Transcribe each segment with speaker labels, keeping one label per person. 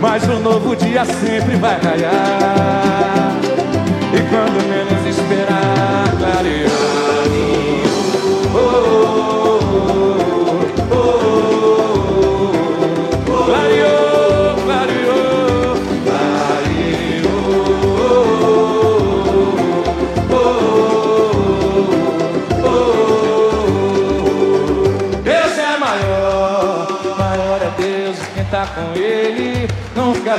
Speaker 1: mas um novo dia sempre vai raiar.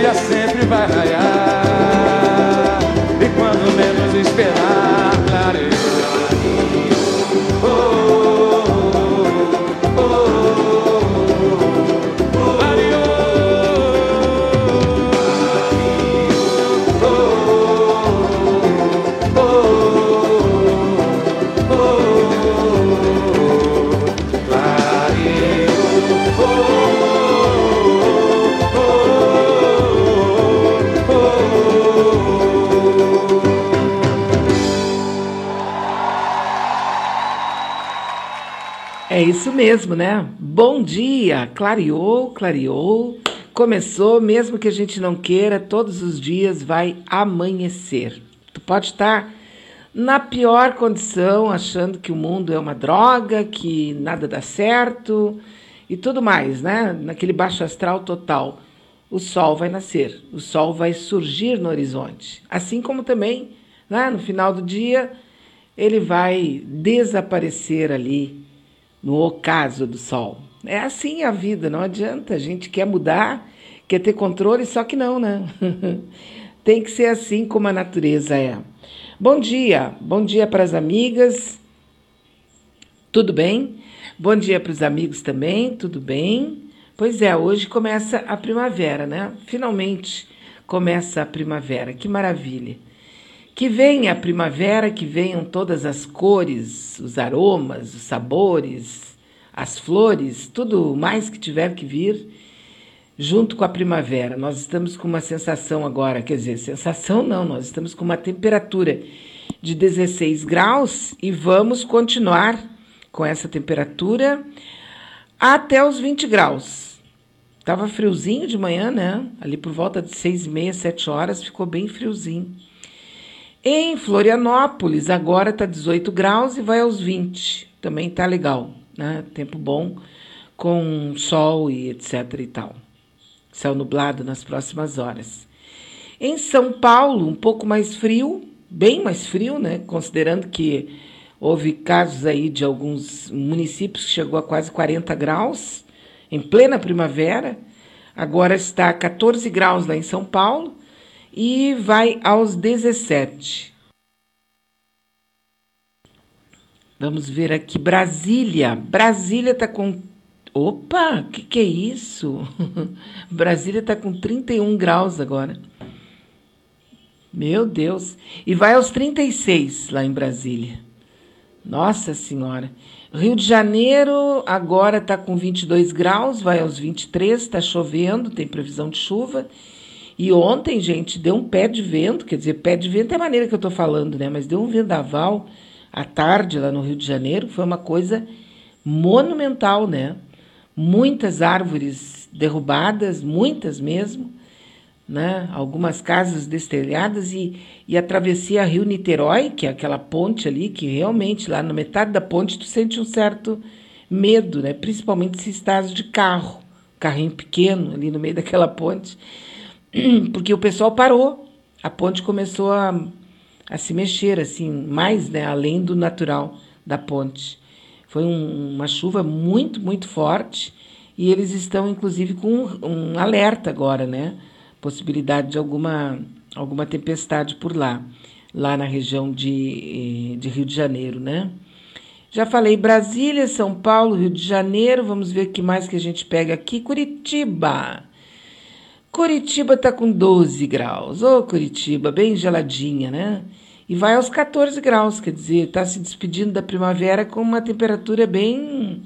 Speaker 1: dia sempre vai raiar.
Speaker 2: Isso mesmo, né? Bom dia! Clareou, clareou. Começou, mesmo que a gente não queira, todos os dias vai amanhecer. Tu pode estar na pior condição, achando que o mundo é uma droga, que nada dá certo e tudo mais, né? Naquele baixo astral total. O sol vai nascer, o sol vai surgir no horizonte. Assim como também, né, no final do dia, ele vai desaparecer ali no ocaso do sol. É assim a vida, não adianta. A gente quer mudar, quer ter controle, só que não, né? Tem que ser assim como a natureza é. Bom dia, bom dia para as amigas. Tudo bem? Bom dia para os amigos também, tudo bem? Pois é, hoje começa a primavera, né? Finalmente começa a primavera, que maravilha. Que venha a primavera, que venham todas as cores, os aromas, os sabores, as flores, tudo mais que tiver que vir junto com a primavera. Nós estamos com uma sensação agora, quer dizer, sensação não, nós estamos com uma temperatura de 16 graus e vamos continuar com essa temperatura até os 20 graus. Tava friozinho de manhã, né? Ali por volta de seis e meia, sete horas, ficou bem friozinho. Em Florianópolis, agora tá 18 graus e vai aos 20. Também tá legal, né? Tempo bom, com sol e etc e tal. Céu nublado nas próximas horas. Em São Paulo, um pouco mais frio, bem mais frio, né? Considerando que houve casos aí de alguns municípios que chegou a quase 40 graus em plena primavera. Agora está 14 graus lá em São Paulo e vai aos 17. Vamos ver aqui Brasília. Brasília está com Opa, que, que é isso? Brasília está com 31 graus agora. Meu Deus. E vai aos 36 lá em Brasília. Nossa Senhora. Rio de Janeiro agora está com 22 graus, vai aos 23, está chovendo, tem previsão de chuva. E ontem, gente, deu um pé de vento, quer dizer, pé de vento é a maneira que eu estou falando, né? Mas deu um vendaval à tarde lá no Rio de Janeiro, foi uma coisa monumental, né? Muitas árvores derrubadas, muitas mesmo, né? Algumas casas destelhadas e, e a travessia Rio-Niterói, que é aquela ponte ali, que realmente lá na metade da ponte tu sente um certo medo, né? Principalmente se estás de carro, carrinho pequeno ali no meio daquela ponte, porque o pessoal parou. A ponte começou a, a se mexer, assim, mais, né, além do natural da ponte. Foi um, uma chuva muito, muito forte e eles estão, inclusive, com um, um alerta agora, né? Possibilidade de alguma, alguma tempestade por lá, lá na região de, eh, de Rio de Janeiro, né? Já falei Brasília, São Paulo, Rio de Janeiro. Vamos ver o que mais que a gente pega aqui. Curitiba. Curitiba está com 12 graus. Ô, oh, Curitiba, bem geladinha, né? E vai aos 14 graus, quer dizer, está se despedindo da primavera com uma temperatura bem.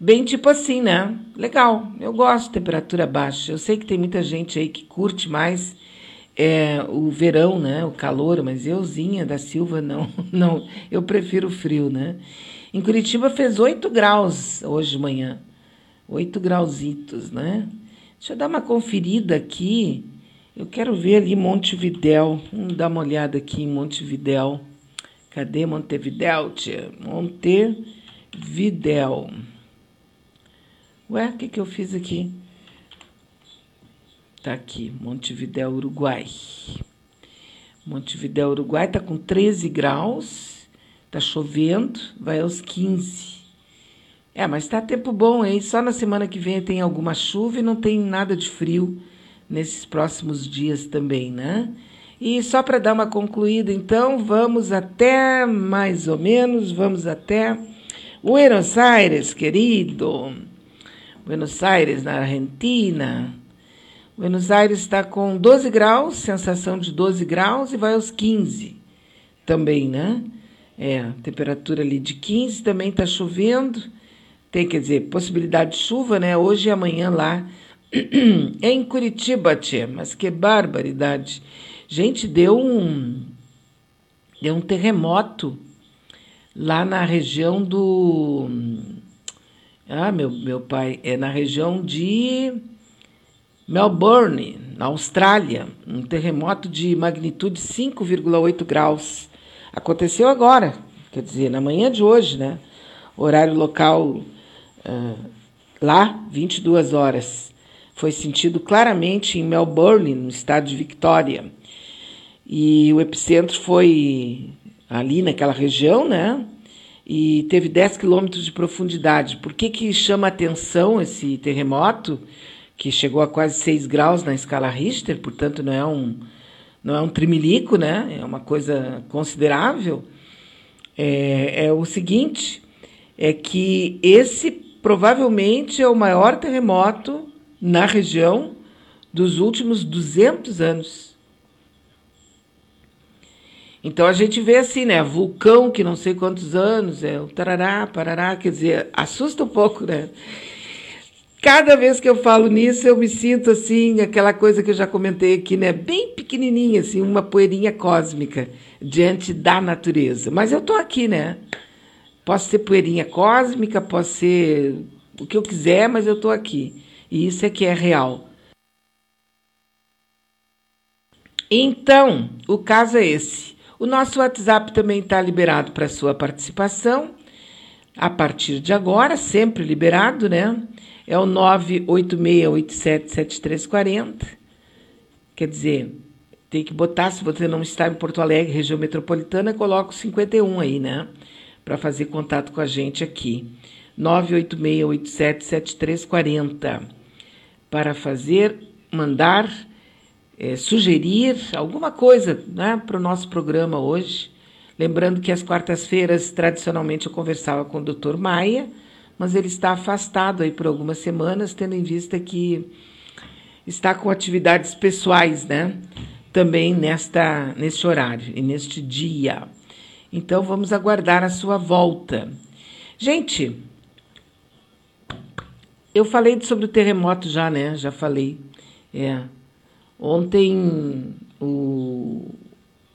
Speaker 2: Bem tipo assim, né? Legal. Eu gosto de temperatura baixa. Eu sei que tem muita gente aí que curte mais é, o verão, né? O calor, mas euzinha da Silva não, não. Eu prefiro o frio, né? Em Curitiba fez 8 graus hoje de manhã. 8 grauzitos, né? Deixa eu dar uma conferida aqui. Eu quero ver ali Montevidéu. Vamos dar uma olhada aqui em Montevidéu. Cadê Montevidéu, tia? Montevidéu. Ué, o que, que eu fiz aqui? Tá aqui, Montevidéu, Uruguai. Montevidéu, Uruguai tá com 13 graus, tá chovendo, vai aos 15. É, mas tá tempo bom, hein? Só na semana que vem tem alguma chuva e não tem nada de frio nesses próximos dias também, né? E só para dar uma concluída, então, vamos até mais ou menos, vamos até Buenos Aires, querido. Buenos Aires, na Argentina. Buenos Aires está com 12 graus, sensação de 12 graus, e vai aos 15 também, né? É, temperatura ali de 15, também está chovendo. Tem, quer dizer, possibilidade de chuva, né? Hoje e amanhã lá em Curitiba, tia. Mas que barbaridade. Gente, deu um, deu um terremoto lá na região do. Ah, meu, meu pai, é na região de Melbourne, na Austrália, um terremoto de magnitude 5,8 graus. Aconteceu agora, quer dizer, na manhã de hoje, né? Horário local uh, lá, 22 horas. Foi sentido claramente em Melbourne, no estado de Victoria. E o epicentro foi ali naquela região, né? E teve 10 quilômetros de profundidade. Por que, que chama atenção esse terremoto? que chegou a quase 6 graus na escala Richter, portanto não é um, não é um trimilico, né? é uma coisa considerável, é, é o seguinte, é que esse provavelmente é o maior terremoto na região dos últimos 200 anos. Então a gente vê assim, né? Vulcão que não sei quantos anos, é o tarará, parará, quer dizer, assusta um pouco, né? Cada vez que eu falo nisso, eu me sinto assim, aquela coisa que eu já comentei aqui, né? Bem pequenininha, assim, uma poeirinha cósmica diante da natureza. Mas eu tô aqui, né? Posso ser poeirinha cósmica, posso ser o que eu quiser, mas eu tô aqui. E isso é que é real. Então, o caso é esse. O nosso WhatsApp também está liberado para sua participação. A partir de agora, sempre liberado, né? é o 986877340. Quer dizer, tem que botar, se você não está em Porto Alegre, região metropolitana, coloca o 51 aí, né? Para fazer contato com a gente aqui. 986877340. Para fazer, mandar, é, sugerir alguma coisa né, para o nosso programa hoje. Lembrando que às quartas-feiras, tradicionalmente, eu conversava com o Dr. Maia mas ele está afastado aí por algumas semanas, tendo em vista que está com atividades pessoais, né? Também nesta neste horário e neste dia. Então vamos aguardar a sua volta. Gente, eu falei sobre o terremoto já, né? Já falei. É. Ontem o,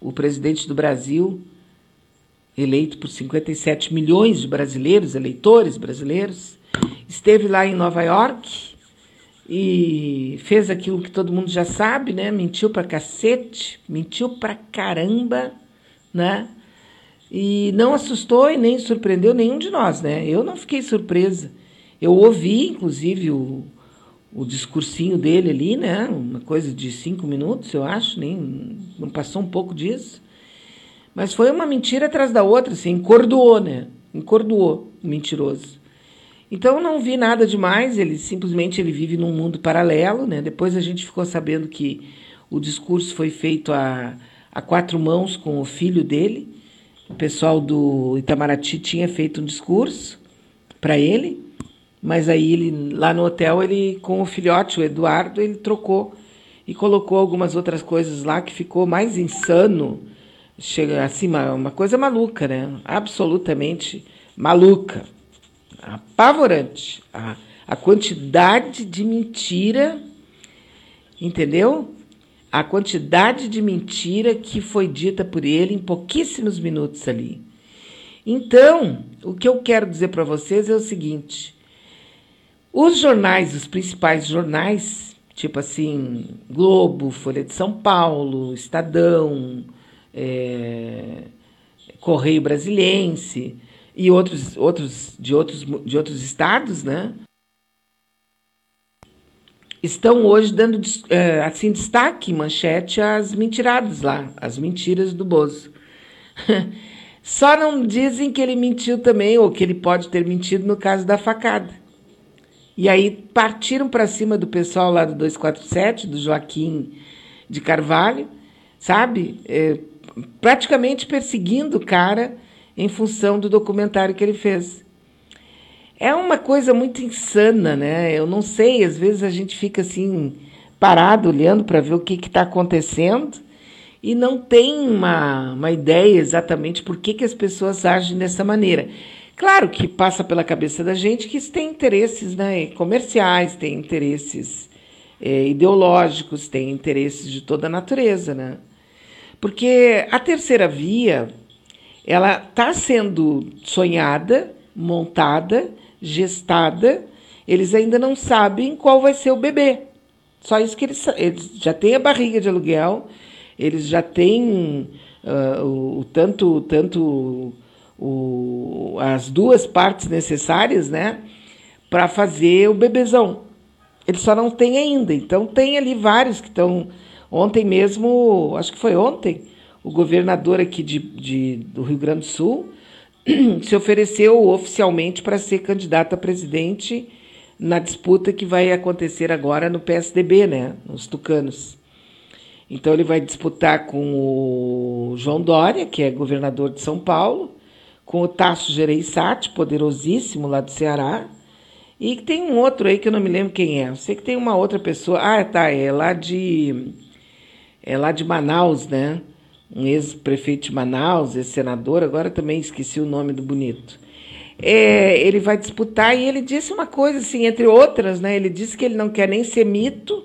Speaker 2: o presidente do Brasil eleito por 57 milhões de brasileiros, eleitores brasileiros, esteve lá em Nova York e fez aquilo que todo mundo já sabe, né? Mentiu pra cacete, mentiu pra caramba, né? E não assustou e nem surpreendeu nenhum de nós, né? Eu não fiquei surpresa. Eu ouvi, inclusive, o, o discursinho dele ali, né? Uma coisa de cinco minutos, eu acho, nem não passou um pouco disso. Mas foi uma mentira atrás da outra, assim, encordoou, né? Encordoou o mentiroso. Então não vi nada demais, ele simplesmente ele vive num mundo paralelo, né? Depois a gente ficou sabendo que o discurso foi feito a, a quatro mãos com o filho dele. O pessoal do Itamaraty tinha feito um discurso para ele, mas aí ele lá no hotel ele com o filhote, o Eduardo, ele trocou e colocou algumas outras coisas lá que ficou mais insano, chega assim uma, uma coisa maluca, né? Absolutamente maluca, apavorante. A, a quantidade de mentira, entendeu? A quantidade de mentira que foi dita por ele em pouquíssimos minutos ali. Então, o que eu quero dizer para vocês é o seguinte: os jornais, os principais jornais, tipo assim, Globo, Folha de São Paulo, Estadão, é, Correio Brasiliense e outros, outros, de, outros, de outros estados, né? Estão hoje dando é, assim destaque, manchete, às mentiradas lá, as mentiras do Bozo. Só não dizem que ele mentiu também, ou que ele pode ter mentido no caso da facada. E aí partiram para cima do pessoal lá do 247, do Joaquim de Carvalho, sabe? É, praticamente perseguindo o cara em função do documentário que ele fez. É uma coisa muito insana, né? Eu não sei, às vezes a gente fica assim, parado, olhando para ver o que está acontecendo e não tem uma, uma ideia exatamente por que, que as pessoas agem dessa maneira. Claro que passa pela cabeça da gente que isso tem interesses né, comerciais, tem interesses é, ideológicos, tem interesses de toda a natureza, né? Porque a terceira via, ela está sendo sonhada, montada, gestada, eles ainda não sabem qual vai ser o bebê. Só isso que eles, eles já têm a barriga de aluguel, eles já têm uh, o, o tanto, tanto o, as duas partes necessárias, né, para fazer o bebezão. Ele só não tem ainda. Então tem ali vários que estão. Ontem mesmo, acho que foi ontem, o governador aqui de, de do Rio Grande do Sul se ofereceu oficialmente para ser candidato a presidente na disputa que vai acontecer agora no PSDB, né, nos tucanos. Então ele vai disputar com o João Dória, que é governador de São Paulo, com o Tasso Gereissati, poderosíssimo lá do Ceará. E tem um outro aí que eu não me lembro quem é. Eu sei que tem uma outra pessoa. Ah, tá, é lá de é lá de Manaus, né? Um ex-prefeito de Manaus, ex-senador, agora também esqueci o nome do bonito. É, ele vai disputar e ele disse uma coisa assim, entre outras, né? Ele disse que ele não quer nem ser mito,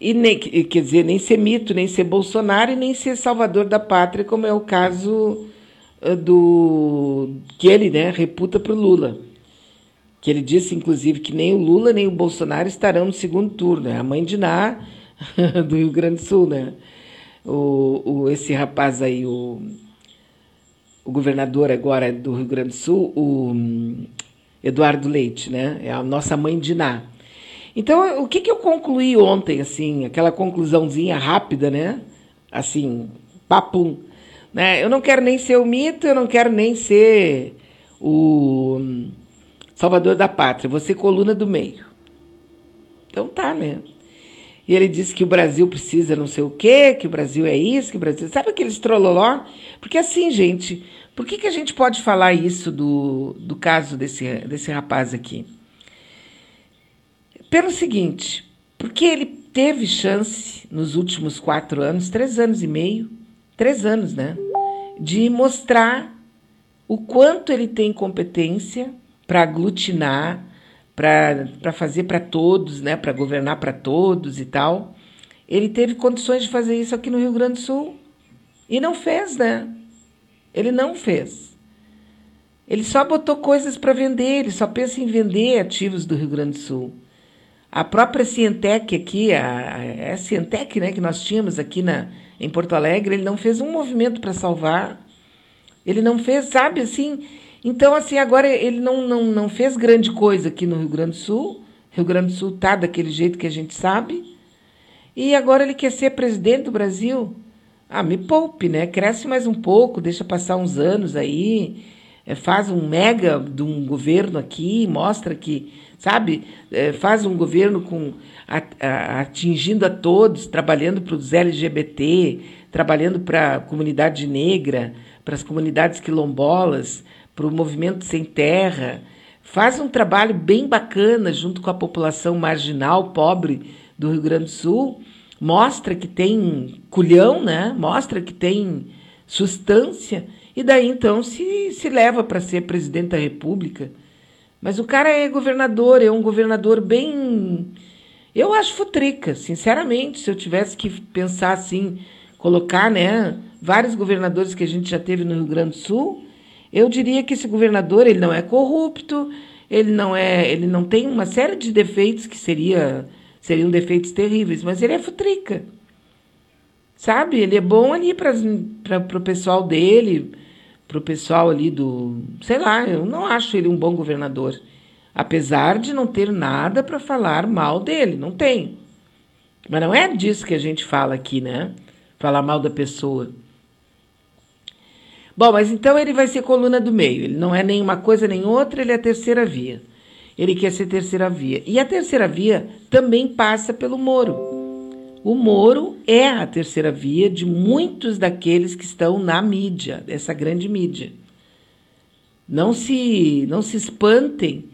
Speaker 2: e nem, quer dizer, nem ser mito, nem ser Bolsonaro e nem ser salvador da pátria, como é o caso eh, do que ele né, reputa para o Lula. Que ele disse, inclusive, que nem o Lula nem o Bolsonaro estarão no segundo turno. É a mãe de Ná do Rio Grande do Sul, né? O, o, esse rapaz aí, o, o governador agora do Rio Grande do Sul, o hum, Eduardo Leite, né? É a nossa mãe de Ná. Então, o que, que eu concluí ontem, assim, aquela conclusãozinha rápida, né? Assim, papum. Né? Eu não quero nem ser o mito, eu não quero nem ser o salvador da pátria, você coluna do meio. Então tá, né? E ele disse que o Brasil precisa não sei o quê, que o Brasil é isso, que o Brasil. Sabe aqueles trololó? Porque assim, gente, por que, que a gente pode falar isso do, do caso desse, desse rapaz aqui? Pelo seguinte, porque ele teve chance nos últimos quatro anos, três anos e meio, três anos, né? De mostrar o quanto ele tem competência para aglutinar, para fazer para todos, né? Para governar para todos e tal. Ele teve condições de fazer isso aqui no Rio Grande do Sul. E não fez, né? Ele não fez. Ele só botou coisas para vender, ele só pensa em vender ativos do Rio Grande do Sul. A própria Cientec aqui, a, é a Cientec né, que nós tínhamos aqui na, em Porto Alegre, ele não fez um movimento para salvar. Ele não fez, sabe, assim. Então, assim, agora ele não, não, não fez grande coisa aqui no Rio Grande do Sul. Rio Grande do Sul tá daquele jeito que a gente sabe. E agora ele quer ser presidente do Brasil. Ah, me poupe, né? Cresce mais um pouco, deixa passar uns anos aí, é, faz um mega de um governo aqui, mostra que, sabe, é, faz um governo com a, a, atingindo a todos, trabalhando para os LGBT, trabalhando para a comunidade negra, para as comunidades quilombolas, para o movimento sem terra. Faz um trabalho bem bacana junto com a população marginal, pobre do Rio Grande do Sul. Mostra que tem culhão, né? Mostra que tem substância. E daí então se, se leva para ser presidente da República. Mas o cara é governador, é um governador bem. Eu acho futrica, sinceramente. Se eu tivesse que pensar assim, colocar, né, vários governadores que a gente já teve no Rio Grande do Sul, eu diria que esse governador ele não é corrupto, ele não é, ele não tem uma série de defeitos que seria seriam defeitos terríveis, mas ele é futrica. Sabe? Ele é bom ali para o pessoal dele, para o pessoal ali do. Sei lá, eu não acho ele um bom governador. Apesar de não ter nada para falar mal dele, não tem. Mas não é disso que a gente fala aqui, né? Falar mal da pessoa. Bom, mas então ele vai ser coluna do meio. Ele não é nem uma coisa nem outra, ele é a terceira via. Ele quer ser terceira via. E a terceira via também passa pelo Moro. O Moro é a terceira via de muitos daqueles que estão na mídia, dessa grande mídia. Não se, não se espantem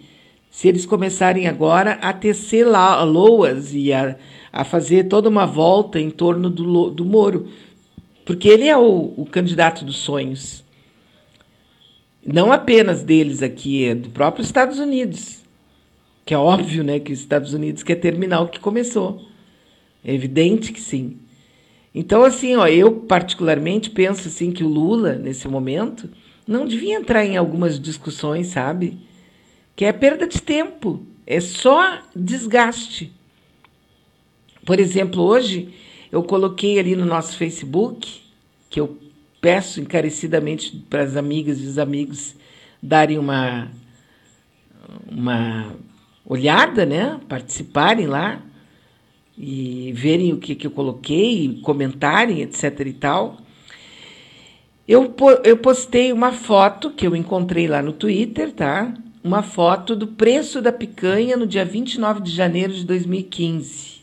Speaker 2: se eles começarem agora a tecer loas e a, a fazer toda uma volta em torno do, do Moro porque ele é o, o candidato dos sonhos. Não apenas deles aqui, é do próprio Estados Unidos. Que é óbvio, né, que os Estados Unidos quer terminar o que começou. É evidente que sim. Então, assim, ó, eu particularmente penso assim que o Lula, nesse momento, não devia entrar em algumas discussões, sabe? Que é perda de tempo, é só desgaste. Por exemplo, hoje eu coloquei ali no nosso Facebook, que eu peço encarecidamente para as amigas e os amigos darem uma, uma olhada, né? participarem lá e verem o que, que eu coloquei, comentarem, etc. e tal. Eu, eu postei uma foto que eu encontrei lá no Twitter, tá? Uma foto do preço da picanha no dia 29 de janeiro de 2015.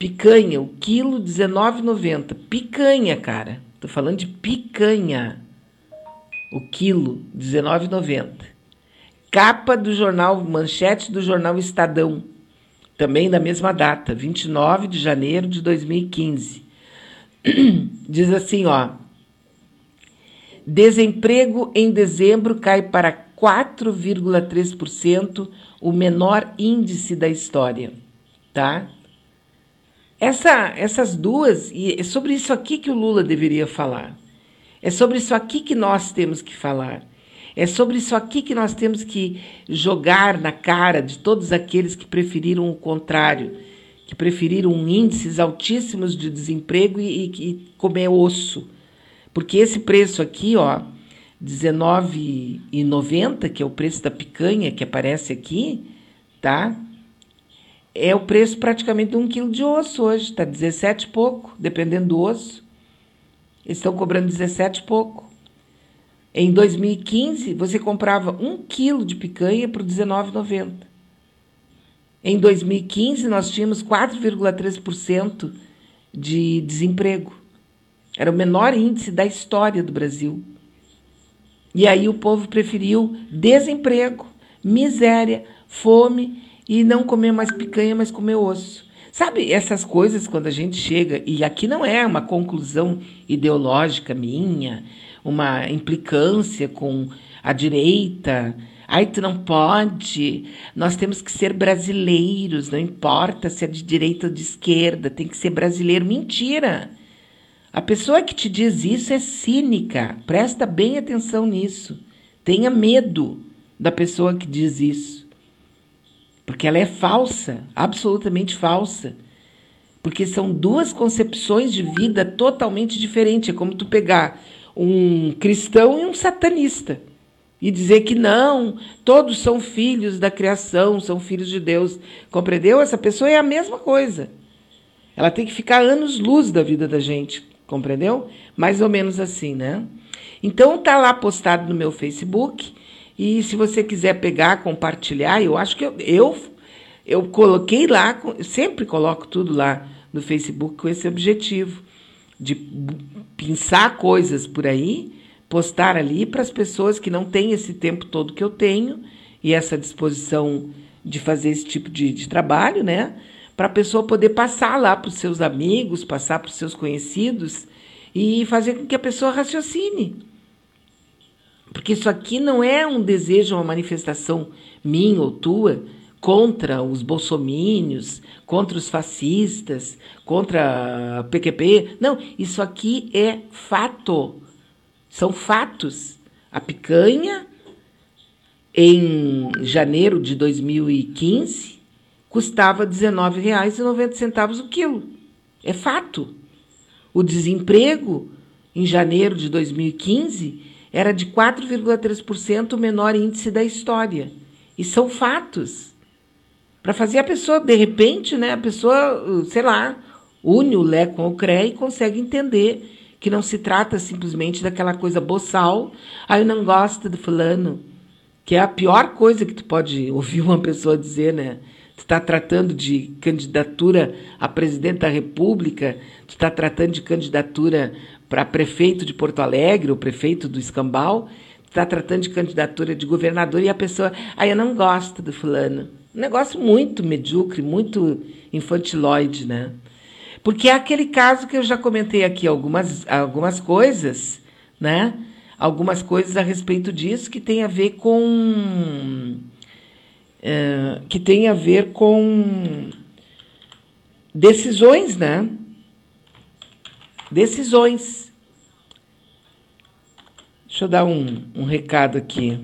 Speaker 2: Picanha, o quilo R$19,90. Picanha, cara. Tô falando de picanha. O quilo R$19,90. Capa do jornal, manchete do jornal Estadão. Também da mesma data, 29 de janeiro de 2015. Diz assim, ó. Desemprego em dezembro cai para 4,3%, o menor índice da história, tá? Essa, essas duas, e é sobre isso aqui que o Lula deveria falar. É sobre isso aqui que nós temos que falar. É sobre isso aqui que nós temos que jogar na cara de todos aqueles que preferiram o contrário, que preferiram índices altíssimos de desemprego e, e comer osso. Porque esse preço aqui, ó, R$19,90, que é o preço da picanha que aparece aqui, tá? É o preço praticamente de um quilo de osso hoje, está 17 e pouco, dependendo do osso. Eles estão cobrando 17 e pouco. Em 2015, você comprava um quilo de picanha por R$19,90. Em 2015, nós tínhamos 4,3% de desemprego. Era o menor índice da história do Brasil. E aí o povo preferiu desemprego, miséria, fome e não comer mais picanha, mas comer osso. Sabe, essas coisas quando a gente chega, e aqui não é uma conclusão ideológica minha, uma implicância com a direita. Ai, tu não pode. Nós temos que ser brasileiros, não importa se é de direita ou de esquerda, tem que ser brasileiro. Mentira! A pessoa que te diz isso é cínica. Presta bem atenção nisso. Tenha medo da pessoa que diz isso. Porque ela é falsa, absolutamente falsa. Porque são duas concepções de vida totalmente diferentes. É como tu pegar um cristão e um satanista. e dizer que não, todos são filhos da criação, são filhos de Deus. Compreendeu? Essa pessoa é a mesma coisa. Ela tem que ficar anos-luz da vida da gente, compreendeu? Mais ou menos assim, né? Então tá lá postado no meu Facebook e se você quiser pegar, compartilhar, eu acho que eu eu, eu coloquei lá, sempre coloco tudo lá no Facebook com esse objetivo de pensar coisas por aí postar ali para as pessoas que não têm esse tempo todo que eu tenho e essa disposição de fazer esse tipo de, de trabalho, né? Para a pessoa poder passar lá para os seus amigos, passar para os seus conhecidos e fazer com que a pessoa raciocine. Porque isso aqui não é um desejo, uma manifestação minha ou tua contra os bolsomínios, contra os fascistas, contra a PQP. Não, isso aqui é fato. São fatos. A picanha, em janeiro de 2015, custava R$ 19,90 o quilo. É fato. O desemprego, em janeiro de 2015, era de 4,3% o menor índice da história. E são fatos. Para fazer a pessoa, de repente, né, a pessoa, sei lá, une o Lé com o CRE e consegue entender que não se trata simplesmente daquela coisa boçal, aí ah, eu não gosto do fulano, que é a pior coisa que tu pode ouvir uma pessoa dizer, né? Tu está tratando de candidatura a presidente da República, tu está tratando de candidatura para prefeito de Porto Alegre, ou prefeito do Escambau, está tratando de candidatura de governador e a pessoa, ah, eu não gosto do fulano. Um negócio muito medíocre, muito infantiloide, né? Porque é aquele caso que eu já comentei aqui algumas, algumas coisas, né? Algumas coisas a respeito disso que tem a ver com. É, que tem a ver com decisões, né? Decisões. Deixa eu dar um, um recado aqui.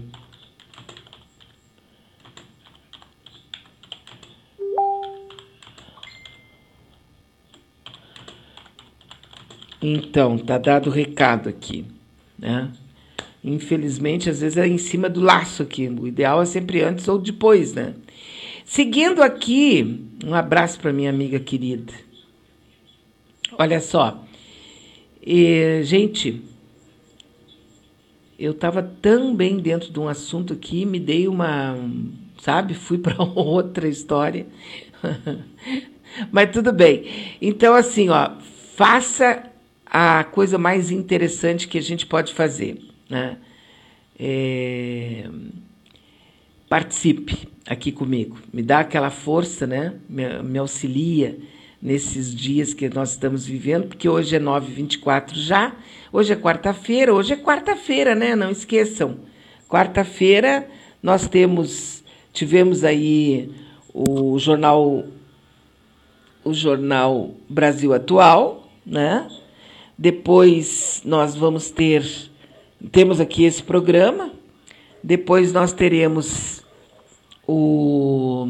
Speaker 2: Então, tá dado o recado aqui, né? Infelizmente, às vezes é em cima do laço aqui. O ideal é sempre antes ou depois, né? Seguindo aqui, um abraço para minha amiga querida. Olha só, e, gente, eu estava tão bem dentro de um assunto aqui, me dei uma, sabe, fui para outra história. Mas tudo bem. Então, assim, ó, faça a coisa mais interessante que a gente pode fazer. Né? É... Participe aqui comigo, me dá aquela força, né? me, me auxilia nesses dias que nós estamos vivendo, porque hoje é 9h24 já, hoje é quarta-feira, hoje é quarta-feira, né? Não esqueçam. Quarta-feira nós temos, tivemos aí o jornal, o jornal Brasil Atual, né? Depois nós vamos ter, temos aqui esse programa. Depois nós teremos o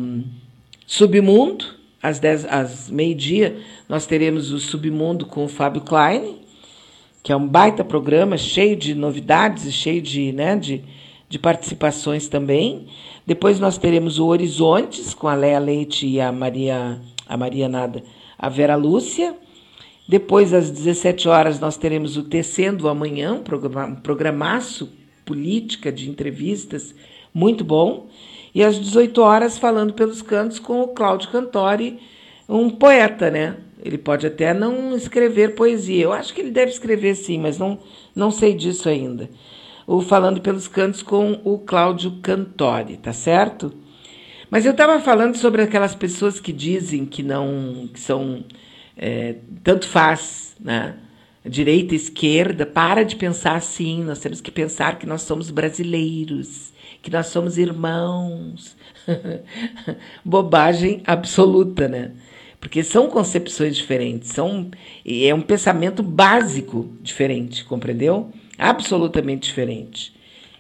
Speaker 2: Submundo, às, às meio-dia, nós teremos o Submundo com o Fábio Klein, que é um baita programa, cheio de novidades, cheio de, né, de, de participações também. Depois nós teremos o Horizontes, com a Léa Leite e a Maria, a Maria Nada, a Vera Lúcia. Depois, às 17 horas, nós teremos o Tecendo Amanhã, um programaço política de entrevistas muito bom. E às 18 horas, falando pelos cantos com o Cláudio Cantori, um poeta, né? Ele pode até não escrever poesia. Eu acho que ele deve escrever sim, mas não, não sei disso ainda. O Falando pelos Cantos com o Cláudio Cantori, tá certo? Mas eu estava falando sobre aquelas pessoas que dizem que não que são é, tanto faz, né? Direita, esquerda, para de pensar assim. Nós temos que pensar que nós somos brasileiros, que nós somos irmãos. Bobagem absoluta, né? Porque são concepções diferentes, são é um pensamento básico diferente, compreendeu? Absolutamente diferente.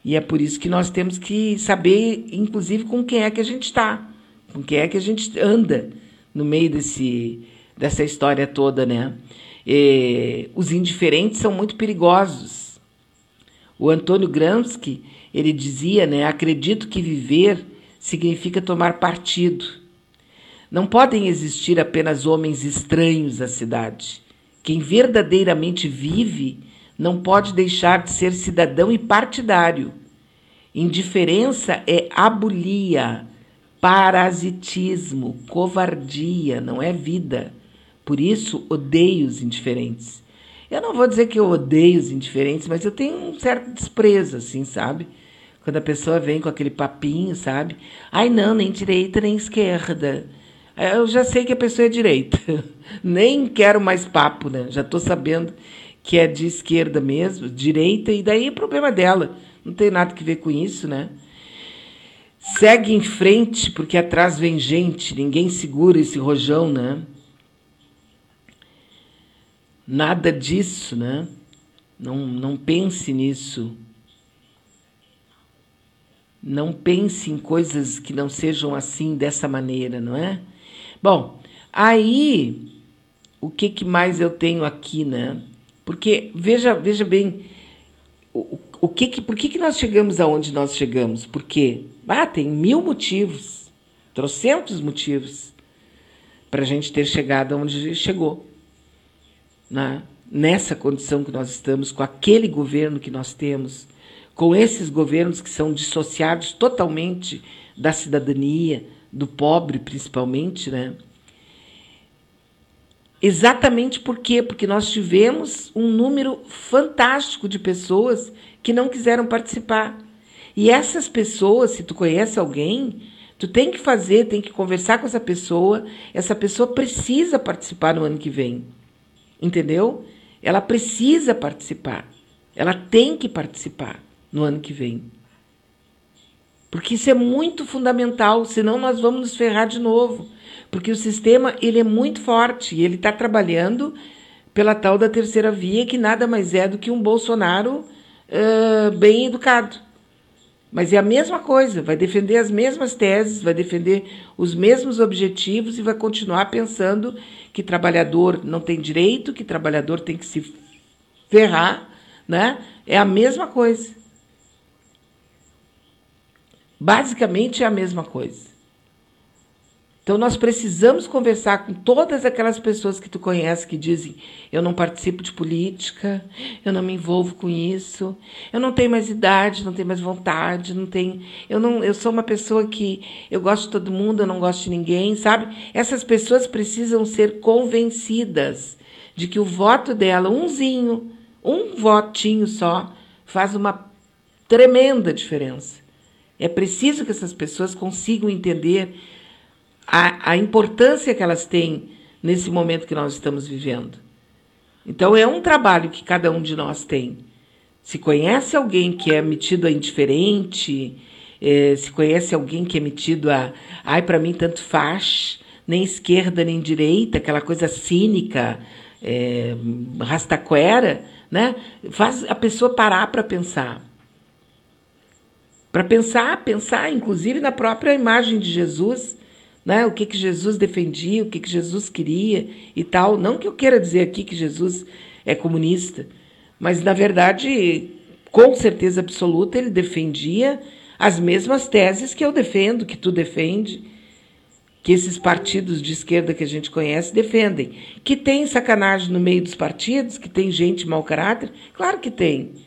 Speaker 2: E é por isso que nós temos que saber, inclusive, com quem é que a gente está, com quem é que a gente anda no meio desse dessa história toda, né? E, os indiferentes são muito perigosos. O Antônio Gramsci, ele dizia, né? Acredito que viver significa tomar partido. Não podem existir apenas homens estranhos à cidade. Quem verdadeiramente vive não pode deixar de ser cidadão e partidário. Indiferença é abulia, parasitismo, covardia, não é vida. Por isso, odeio os indiferentes. Eu não vou dizer que eu odeio os indiferentes, mas eu tenho um certo desprezo, assim, sabe? Quando a pessoa vem com aquele papinho, sabe? Ai, não, nem direita nem esquerda. Eu já sei que a pessoa é direita. Nem quero mais papo, né? Já estou sabendo que é de esquerda mesmo, direita, e daí é problema dela. Não tem nada que ver com isso, né? Segue em frente, porque atrás vem gente, ninguém segura esse rojão, né? Nada disso, né? Não, não pense nisso. Não pense em coisas que não sejam assim, dessa maneira, não é? Bom, aí o que, que mais eu tenho aqui, né? Porque veja, veja bem, o, o que que, por que, que nós chegamos aonde nós chegamos? Porque ah, tem mil motivos, trocentos motivos para a gente ter chegado aonde chegou. Né? Nessa condição que nós estamos, com aquele governo que nós temos, com esses governos que são dissociados totalmente da cidadania, do pobre principalmente, né? Exatamente por quê? Porque nós tivemos um número fantástico de pessoas que não quiseram participar. E essas pessoas, se tu conhece alguém, tu tem que fazer, tem que conversar com essa pessoa. Essa pessoa precisa participar no ano que vem. Entendeu? Ela precisa participar. Ela tem que participar no ano que vem. Porque isso é muito fundamental, senão nós vamos nos ferrar de novo. Porque o sistema ele é muito forte e ele está trabalhando pela tal da terceira via, que nada mais é do que um Bolsonaro uh, bem educado. Mas é a mesma coisa, vai defender as mesmas teses, vai defender os mesmos objetivos e vai continuar pensando que trabalhador não tem direito, que trabalhador tem que se ferrar, né? É a mesma coisa. Basicamente é a mesma coisa. Então nós precisamos conversar com todas aquelas pessoas que tu conhece que dizem: eu não participo de política, eu não me envolvo com isso, eu não tenho mais idade, não tenho mais vontade, não tenho, eu não, eu sou uma pessoa que eu gosto de todo mundo, eu não gosto de ninguém, sabe? Essas pessoas precisam ser convencidas de que o voto dela, umzinho, um votinho só, faz uma tremenda diferença. É preciso que essas pessoas consigam entender a, a importância que elas têm nesse momento que nós estamos vivendo. Então, é um trabalho que cada um de nós tem. Se conhece alguém que é metido a indiferente, é, se conhece alguém que é metido a. Ai, para mim tanto faz, nem esquerda nem direita, aquela coisa cínica, é, rastaquera, né? faz a pessoa parar para pensar para pensar, pensar inclusive na própria imagem de Jesus, né? O que que Jesus defendia, o que que Jesus queria e tal. Não que eu queira dizer aqui que Jesus é comunista, mas na verdade, com certeza absoluta, ele defendia as mesmas teses que eu defendo, que tu defende, que esses partidos de esquerda que a gente conhece defendem. Que tem sacanagem no meio dos partidos, que tem gente mau caráter, claro que tem.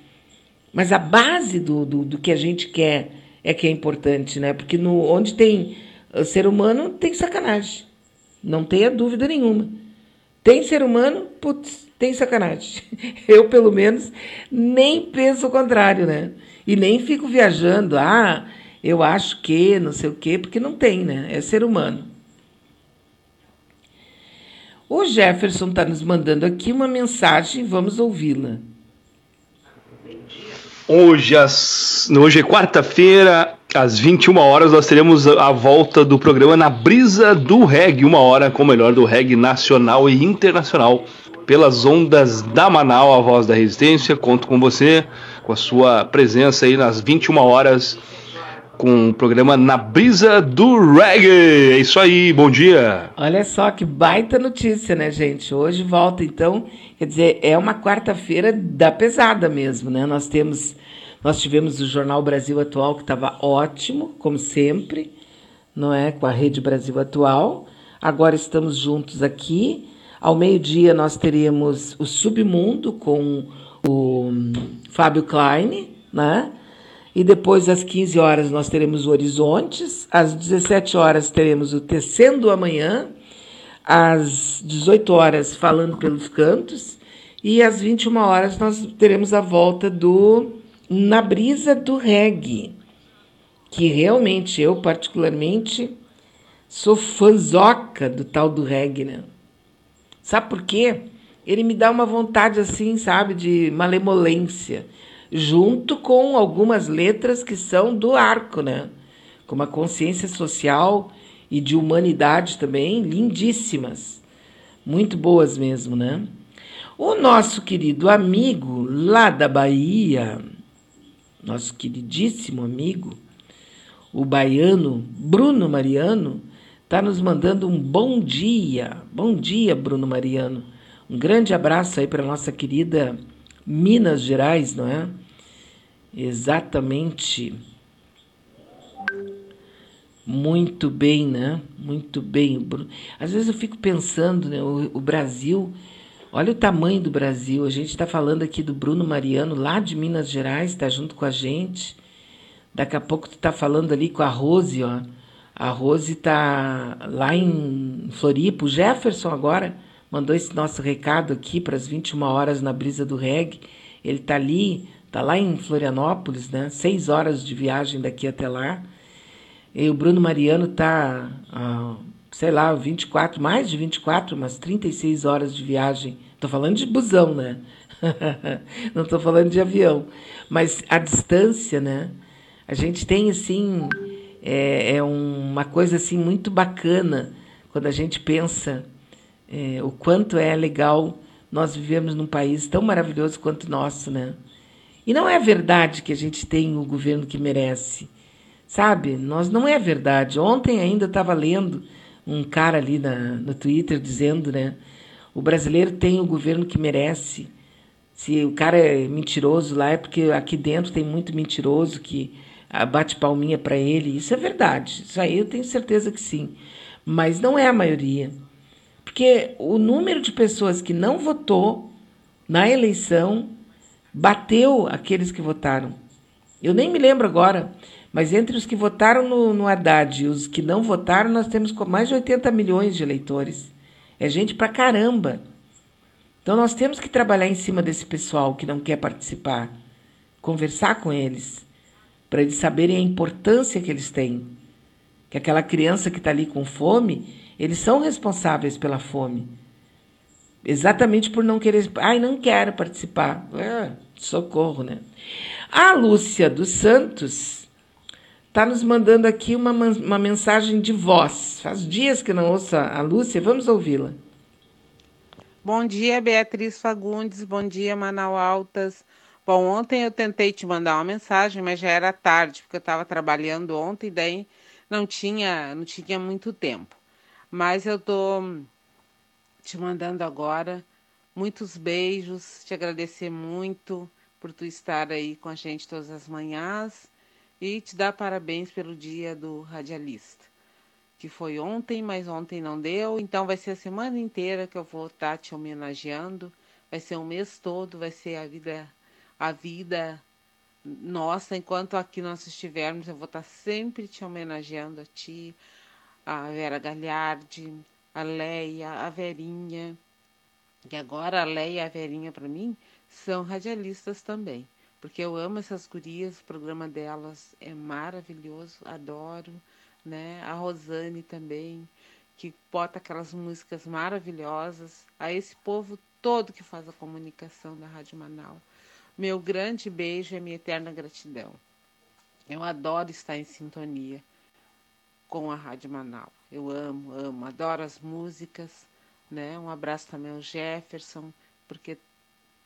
Speaker 2: Mas a base do, do, do, que a gente quer é que é importante, né? Porque no, onde tem ser humano, tem sacanagem. Não tenha dúvida nenhuma. Tem ser humano, putz, tem sacanagem. Eu, pelo menos, nem penso o contrário, né? E nem fico viajando, ah, eu acho que, não sei o quê, porque não tem, né? É ser humano. O Jefferson está nos mandando aqui uma mensagem, vamos ouvi-la.
Speaker 3: Hoje, as, hoje é quarta-feira, às 21 horas, nós teremos a volta do programa Na Brisa do Reggae, uma hora com o melhor do reggae nacional e internacional, pelas ondas da Manaus, a voz da resistência. Conto com você, com a sua presença aí nas 21 horas, com o programa Na Brisa do Reggae. É isso aí, bom dia.
Speaker 2: Olha só que baita notícia, né, gente? Hoje volta, então, quer dizer, é uma quarta-feira da pesada mesmo, né? Nós temos Nós tivemos o Jornal Brasil Atual, que estava ótimo, como sempre, não é? Com a Rede Brasil Atual. Agora estamos juntos aqui. Ao meio-dia nós teremos o Submundo com o Fábio Klein, né? E depois, às 15 horas, nós teremos o Horizontes. Às 17 horas, teremos o Tecendo Amanhã. Às 18 horas, Falando pelos Cantos. E às 21 horas, nós teremos a volta do Na Brisa do Reggae. Que realmente, eu particularmente, sou fanzoca do tal do reggae, né? Sabe por quê? Ele me dá uma vontade assim, sabe, de malemolência junto com algumas letras que são do arco, né? Com uma consciência social e de humanidade também lindíssimas. Muito boas mesmo, né? O nosso querido amigo lá da Bahia, nosso queridíssimo amigo, o baiano Bruno Mariano, está nos mandando um bom dia. Bom dia, Bruno Mariano. Um grande abraço aí para nossa querida Minas Gerais, não é? Exatamente. Muito bem, né? Muito bem. Às vezes eu fico pensando, né? O, o Brasil, olha o tamanho do Brasil. A gente está falando aqui do Bruno Mariano, lá de Minas Gerais, está junto com a gente. Daqui a pouco tu está falando ali com a Rose, ó. A Rose está lá em Floripa. O Jefferson agora mandou esse nosso recado aqui para as 21 horas na brisa do reggae. Ele está ali, está lá em Florianópolis, né? Seis horas de viagem daqui até lá. E o Bruno Mariano está, ah, sei lá, 24, mais de 24, umas 36 horas de viagem. Estou falando de busão, né? Não estou falando de avião. Mas a distância, né? A gente tem, assim, é, é uma coisa, assim, muito bacana quando a gente pensa é, o quanto é legal nós vivemos num país tão maravilhoso quanto o nosso, né? E não é verdade que a gente tem o governo que merece. Sabe? Nós não é verdade. Ontem ainda estava lendo um cara ali na, no Twitter dizendo, né? O brasileiro tem o governo que merece. Se o cara é mentiroso lá, é porque aqui dentro tem muito mentiroso que ah, bate palminha para ele. Isso é verdade. Isso aí eu tenho certeza que sim. Mas não é a maioria. Porque o número de pessoas que não votou na eleição bateu aqueles que votaram. Eu nem me lembro agora, mas entre os que votaram no, no Haddad e os que não votaram, nós temos mais de 80 milhões de eleitores. É gente pra caramba. Então nós temos que trabalhar em cima desse pessoal que não quer participar, conversar com eles, para eles saberem a importância que eles têm. Que aquela criança que está ali com fome, eles são responsáveis pela fome. Exatamente por não querer. Ai, não quero participar. É, socorro, né? A Lúcia dos Santos está nos mandando aqui uma, uma mensagem de voz. Faz dias que não ouço a Lúcia, vamos ouvi-la.
Speaker 4: Bom dia, Beatriz Fagundes. Bom dia, Manau Altas. Bom, ontem eu tentei te mandar uma mensagem, mas já era tarde, porque eu estava trabalhando ontem, e daí não tinha, não tinha muito tempo. Mas eu tô te mandando agora muitos beijos, te agradecer muito por tu estar aí com a gente todas as manhãs e te dar parabéns pelo dia do radialista, que foi ontem, mas ontem não deu, então vai ser a semana inteira que eu vou estar te homenageando, vai ser o mês todo, vai ser a vida a vida nossa, enquanto aqui nós estivermos, eu vou estar sempre te homenageando a ti, a Vera Galhardi, a Leia, a Verinha. E agora a Leia e a Verinha, para mim, são radialistas também. Porque eu amo essas gurias, o programa delas é maravilhoso, adoro. Né? A Rosane também, que bota aquelas músicas maravilhosas. A esse povo todo que faz a comunicação da Rádio Manaus. Meu grande beijo e minha eterna gratidão. Eu adoro estar em sintonia com a Rádio Manaus. Eu amo, amo, adoro as músicas, né? Um abraço também ao Jefferson, porque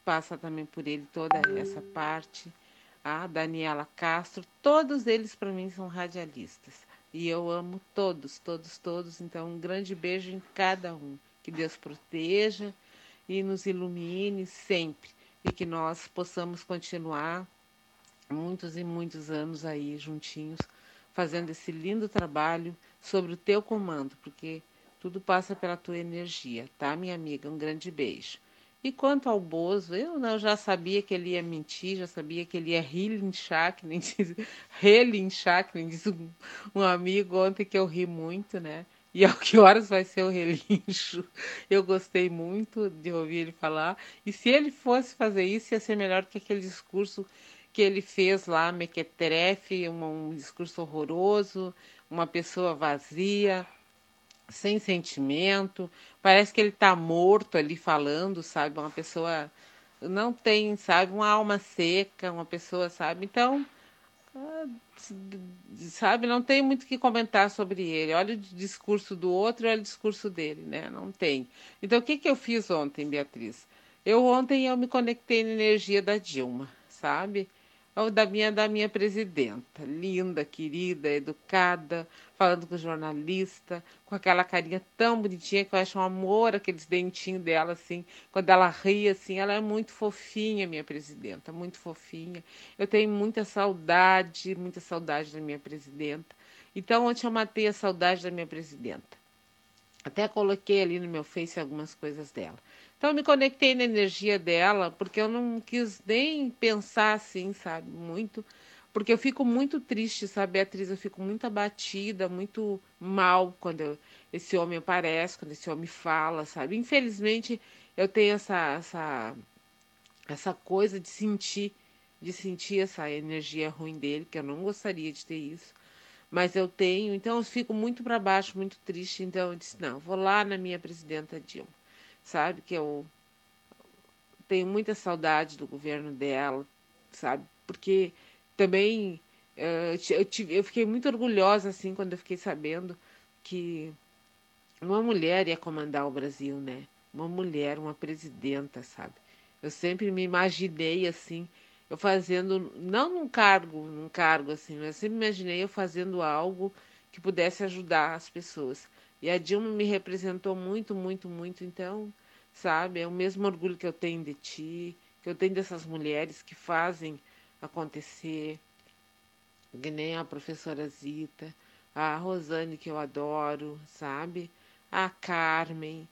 Speaker 4: passa também por ele toda essa parte. A Daniela Castro, todos eles para mim são radialistas. E eu amo todos, todos, todos. Então, um grande beijo em cada um. Que Deus proteja e nos ilumine sempre. E que nós possamos continuar muitos e muitos anos aí juntinhos, fazendo esse lindo trabalho sobre o teu comando, porque tudo passa pela tua energia, tá, minha amiga? Um grande beijo. E quanto ao Bozo, eu não já sabia que ele ia mentir, já sabia que ele ia relinchar, que nem diz, relinchar, que nem diz um, um amigo ontem que eu ri muito, né? E a que horas vai ser o relincho? Eu gostei muito de ouvir ele falar. E se ele fosse fazer isso, ia ser melhor que aquele discurso que ele fez lá, Mequetrefe, um, um discurso horroroso, uma pessoa vazia, sem sentimento, parece que ele está morto ali falando, sabe? Uma pessoa não tem, sabe, uma alma seca, uma pessoa, sabe? Então, ah, sabe, não tem muito o que comentar sobre ele. Olha o discurso do outro, olha o discurso dele, né? Não tem. Então, o que, que eu fiz ontem, Beatriz? Eu ontem eu me conectei na energia da Dilma, sabe? Ou da minha, da minha presidenta, linda, querida, educada, falando com o jornalista, com aquela carinha tão bonitinha que eu acho um amor, aqueles dentinhos dela, assim, quando ela ri, assim, ela é muito fofinha, minha presidenta, muito fofinha. Eu tenho muita saudade, muita saudade da minha presidenta. Então, ontem eu matei a saudade da minha presidenta. Até coloquei ali no meu Face algumas coisas dela. Então eu me conectei na energia dela, porque eu não quis nem pensar assim, sabe, muito, porque eu fico muito triste, sabe, Beatriz, eu fico muito abatida, muito mal quando eu, esse homem aparece, quando esse homem fala, sabe? Infelizmente, eu tenho essa essa essa coisa de sentir de sentir essa energia ruim dele, que eu não gostaria de ter isso. Mas eu tenho, então eu fico muito para baixo, muito triste, então eu disse, não, vou lá na minha presidenta Dilma sabe? Que eu tenho muita saudade do governo dela, sabe? Porque também uh, eu, tive, eu fiquei muito orgulhosa assim quando eu fiquei sabendo que uma mulher ia comandar o Brasil, né? Uma mulher, uma presidenta, sabe? Eu sempre me imaginei assim, eu fazendo, não num cargo, num cargo assim, mas eu sempre imaginei eu fazendo algo que pudesse ajudar as pessoas. E a Dilma me representou muito, muito, muito. Então, sabe, é o mesmo orgulho que eu tenho de ti, que eu tenho dessas mulheres que fazem acontecer, que nem a professora Zita, a Rosane, que eu adoro, sabe? A Carmen,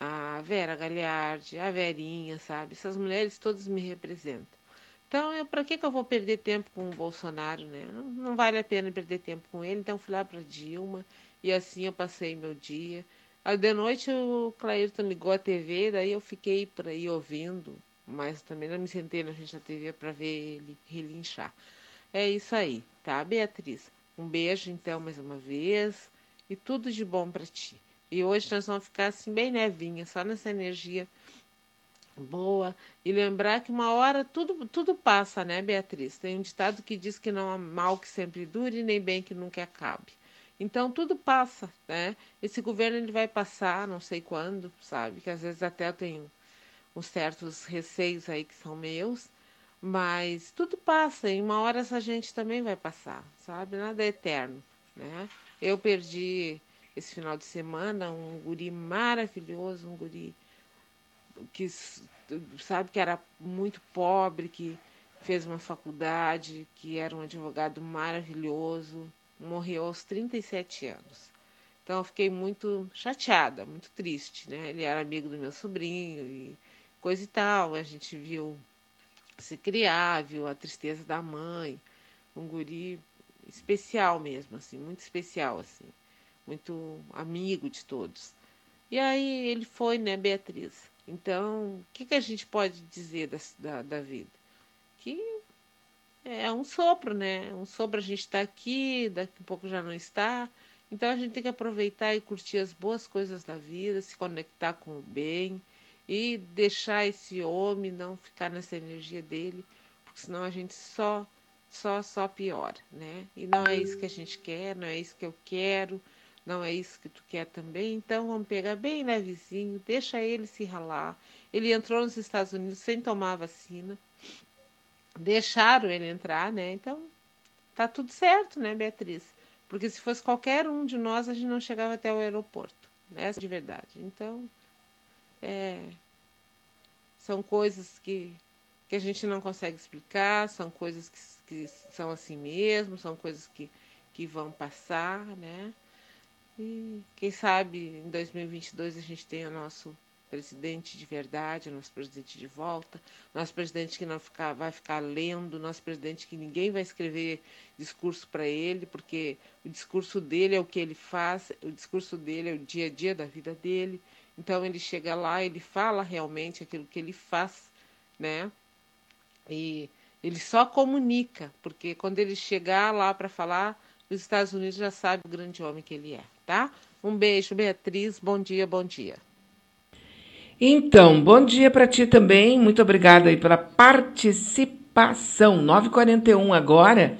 Speaker 4: a Vera Galhardi, a Verinha, sabe? Essas mulheres todas me representam. Então, para que, que eu vou perder tempo com o Bolsonaro, né? Não, não vale a pena perder tempo com ele. Então, fui lá para Dilma e assim eu passei meu dia. Aí de noite o Clairton ligou a TV, daí eu fiquei por aí ouvindo, mas também não me sentei na frente da TV para ver ele relinchar. É isso aí, tá, Beatriz? Um beijo então mais uma vez e tudo de bom para ti. E hoje nós vamos ficar assim bem nevinha, só nessa energia boa e lembrar que uma hora tudo tudo passa, né, Beatriz? Tem um ditado que diz que não há mal que sempre dure nem bem que nunca acabe. Então tudo passa, né? Esse governo ele vai passar, não sei quando, sabe? Que às vezes até eu tenho uns certos receios aí que são meus, mas tudo passa e uma hora essa gente também vai passar, sabe? Nada é eterno, né? Eu perdi esse final de semana um guri maravilhoso, um guri que sabe que era muito pobre, que fez uma faculdade, que era um advogado maravilhoso, morreu aos 37 anos. Então eu fiquei muito chateada, muito triste, né? Ele era amigo do meu sobrinho e coisa e tal. A gente viu se criar, viu a tristeza da mãe, um guri especial mesmo, assim, muito especial, assim, muito amigo de todos. E aí ele foi, né, Beatriz? Então, o que, que a gente pode dizer da, da, da vida? Que é um sopro, né? Um sopro a gente está aqui, daqui a pouco já não está. Então a gente tem que aproveitar e curtir as boas coisas da vida, se conectar com o bem e deixar esse homem não ficar nessa energia dele, porque senão a gente só só só piora, né? E não é isso que a gente quer, não é isso que eu quero, não é isso que tu quer também. Então vamos pegar bem levezinho, deixa ele se ralar. Ele entrou nos Estados Unidos sem tomar vacina deixaram ele entrar, né? Então tá tudo certo, né, Beatriz? Porque se fosse qualquer um de nós, a gente não chegava até o aeroporto, né? De verdade. Então, é, são coisas que que a gente não consegue explicar, são coisas que, que são assim mesmo, são coisas que, que vão passar, né? E quem sabe em 2022 a gente tenha nosso presidente de verdade, nosso presidente de volta, nosso presidente que não vai ficar lendo, nosso presidente que ninguém vai escrever discurso para ele, porque o discurso dele é o que ele faz, o discurso dele é o dia a dia da vida dele. Então ele chega lá, ele fala realmente aquilo que ele faz, né? E ele só comunica, porque quando ele chegar lá para falar, os Estados Unidos já sabe o grande homem que ele é, tá? Um beijo, Beatriz. Bom dia, bom dia.
Speaker 2: Então, bom dia para ti também. Muito obrigada aí pela participação. 9h41 agora.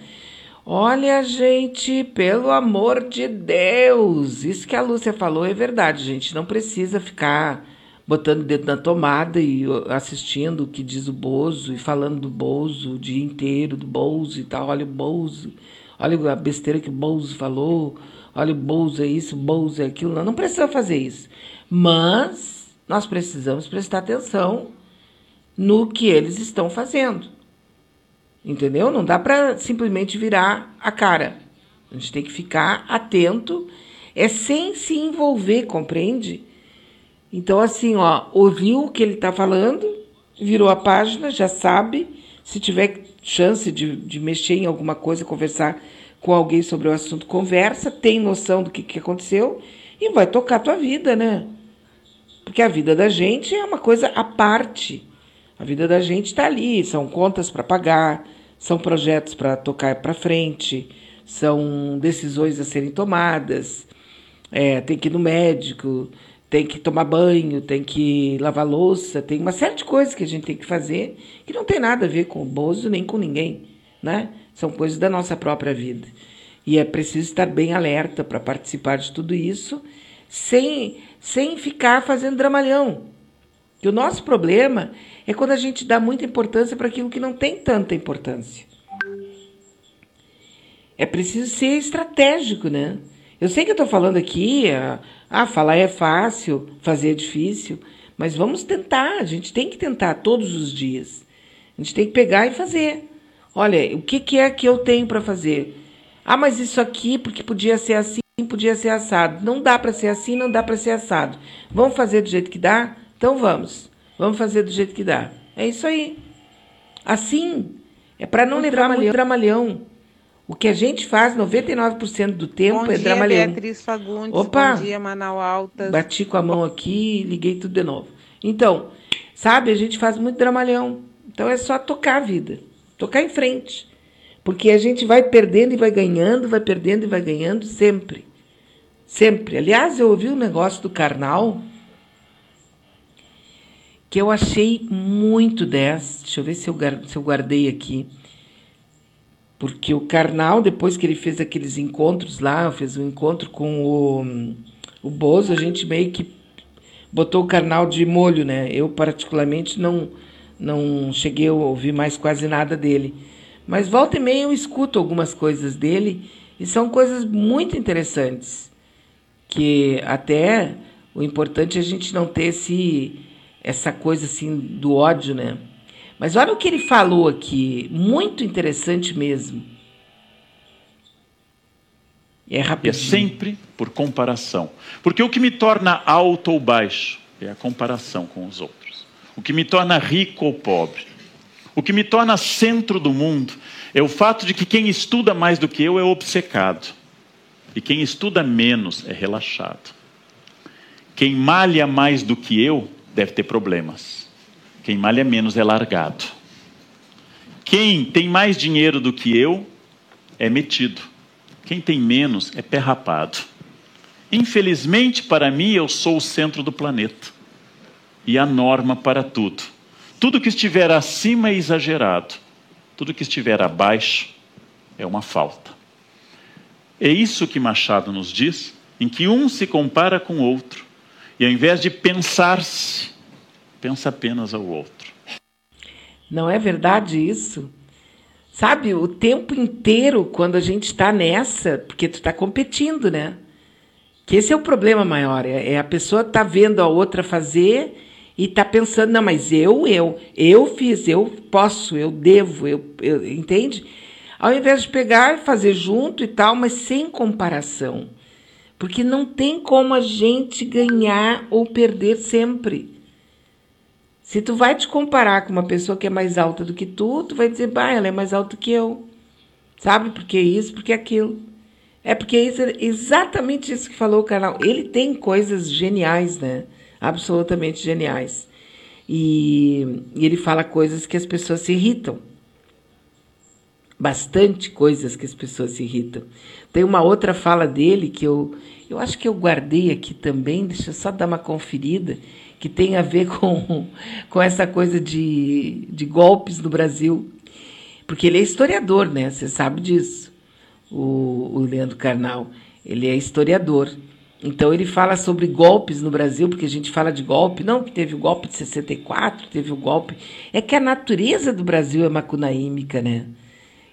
Speaker 2: Olha, gente, pelo amor de Deus. Isso que a Lúcia falou é verdade, gente. Não precisa ficar botando o dedo na tomada e assistindo o que diz o Bozo e falando do Bozo o dia inteiro, do Bozo e tal. Olha o Bozo, olha a besteira que o Bozo falou, olha o Bozo é isso, o Bozo é aquilo. Não precisa fazer isso. Mas nós precisamos prestar atenção no que eles estão fazendo. Entendeu? Não dá para simplesmente virar a cara. A gente tem que ficar atento, é sem se envolver, compreende? Então, assim, ó, ouviu o que ele está falando, virou a página, já sabe. Se tiver chance de, de mexer em alguma coisa, conversar com alguém sobre o assunto, conversa, tem noção do que, que aconteceu e vai tocar a tua vida, né? Porque a vida da gente é uma coisa à parte. A vida da gente está ali, são contas para pagar, são projetos para tocar para frente, são decisões a serem tomadas, é, tem que ir no médico, tem que tomar banho, tem que lavar louça, tem uma série de coisas que a gente tem que fazer que não tem nada a ver com o Bozo nem com ninguém, né? São coisas da nossa própria vida. E é preciso estar bem alerta para participar de tudo isso, sem sem ficar fazendo dramalhão. Que o nosso problema é quando a gente dá muita importância para aquilo que não tem tanta importância. É preciso ser estratégico, né? Eu sei que eu estou falando aqui, ah, ah, falar é fácil, fazer é difícil, mas vamos tentar, a gente tem que tentar todos os dias. A gente tem que pegar e fazer. Olha, o que, que é que eu tenho para fazer? Ah, mas isso aqui, porque podia ser assim podia ser assado. Não dá para ser assim, não dá para ser assado. Vamos fazer do jeito que dá? Então vamos. Vamos fazer do jeito que dá. É isso aí. Assim, é para não levar muito dramalhão. O que a gente faz 99% do tempo
Speaker 4: bom
Speaker 2: é
Speaker 4: dia,
Speaker 2: dramalhão.
Speaker 4: Beatriz Fagundes.
Speaker 2: Opa,
Speaker 4: bom dia, Manaus Altas.
Speaker 2: Bati com a mão aqui, liguei tudo de novo. Então, sabe, a gente faz muito dramalhão. Então é só tocar a vida. Tocar em frente. Porque a gente vai perdendo e vai ganhando, vai perdendo e vai ganhando sempre. Sempre. Aliás, eu ouvi um negócio do Karnal que eu achei muito 10. Deixa eu ver se eu, se eu guardei aqui. Porque o Karnal, depois que ele fez aqueles encontros lá, fez um encontro com o, o Bozo, a gente meio que botou o Karnal de molho, né? Eu, particularmente, não, não cheguei a ouvir mais quase nada dele. Mas volta e meia eu escuto algumas coisas dele e são coisas muito interessantes que até o importante é a gente não ter esse, essa coisa assim do ódio, né? Mas olha o que ele falou aqui, muito interessante mesmo.
Speaker 5: É rapidinho. E é sempre por comparação. Porque o que me torna alto ou baixo é a comparação com os outros. O que me torna rico ou pobre. O que me torna centro do mundo é o fato de que quem estuda mais do que eu é obcecado. E quem estuda menos é relaxado. Quem malha mais do que eu deve ter problemas. Quem malha menos é largado. Quem tem mais dinheiro do que eu é metido. Quem tem menos é perrapado. Infelizmente, para mim, eu sou o centro do planeta e a norma para tudo. Tudo que estiver acima é exagerado, tudo que estiver abaixo é uma falta. É isso que Machado nos diz, em que um se compara com o outro, e ao invés de pensar-se, pensa apenas ao outro.
Speaker 2: Não é verdade isso? Sabe, o tempo inteiro, quando a gente está nessa, porque tu está competindo, né? Que esse é o problema maior, é, é a pessoa tá vendo a outra fazer e tá pensando, não, mas eu, eu, eu fiz, eu posso, eu devo, eu, eu entende? Ao invés de pegar fazer junto e tal, mas sem comparação. Porque não tem como a gente ganhar ou perder sempre. Se tu vai te comparar com uma pessoa que é mais alta do que tu, tu vai dizer, bah, ela é mais alta que eu. Sabe por que isso, por que aquilo. É porque é isso, exatamente isso que falou o canal. Ele tem coisas geniais, né? Absolutamente geniais. E, e ele fala coisas que as pessoas se irritam. Bastante coisas que as pessoas se irritam. Tem uma outra fala dele que eu, eu acho que eu guardei aqui também, deixa eu só dar uma conferida que tem a ver com, com essa coisa de, de golpes no Brasil. Porque ele é historiador, né? Você sabe disso, o, o Leandro Carnal. Ele é historiador. Então ele fala sobre golpes no Brasil, porque a gente fala de golpe, não que teve o golpe de 64, teve o golpe. É que a natureza do Brasil é macunaímica, né?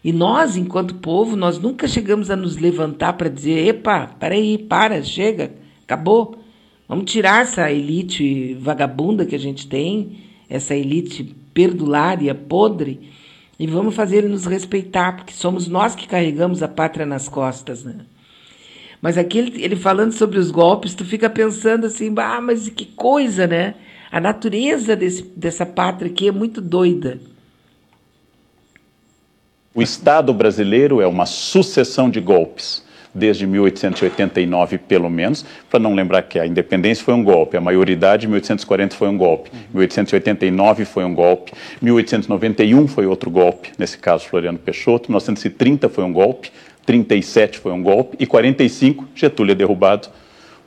Speaker 2: E nós, enquanto povo, nós nunca chegamos a nos levantar para dizer, epa, peraí, para, chega, acabou. Vamos tirar essa elite vagabunda que a gente tem, essa elite perdulária, podre, e vamos fazer ele nos respeitar, porque somos nós que carregamos a pátria nas costas, né? Mas aqui ele, ele falando sobre os golpes, tu fica pensando assim, ah, mas que coisa, né? A natureza desse, dessa pátria aqui é muito doida.
Speaker 5: O Estado brasileiro é uma sucessão de golpes desde 1889, pelo menos, para não lembrar que a independência foi um golpe, a maioridade em 1840 foi um golpe, 1889 foi um golpe, 1891 foi outro golpe, nesse caso Floriano Peixoto, 1930 foi um golpe, 37 foi um golpe e 45 Getúlio é derrubado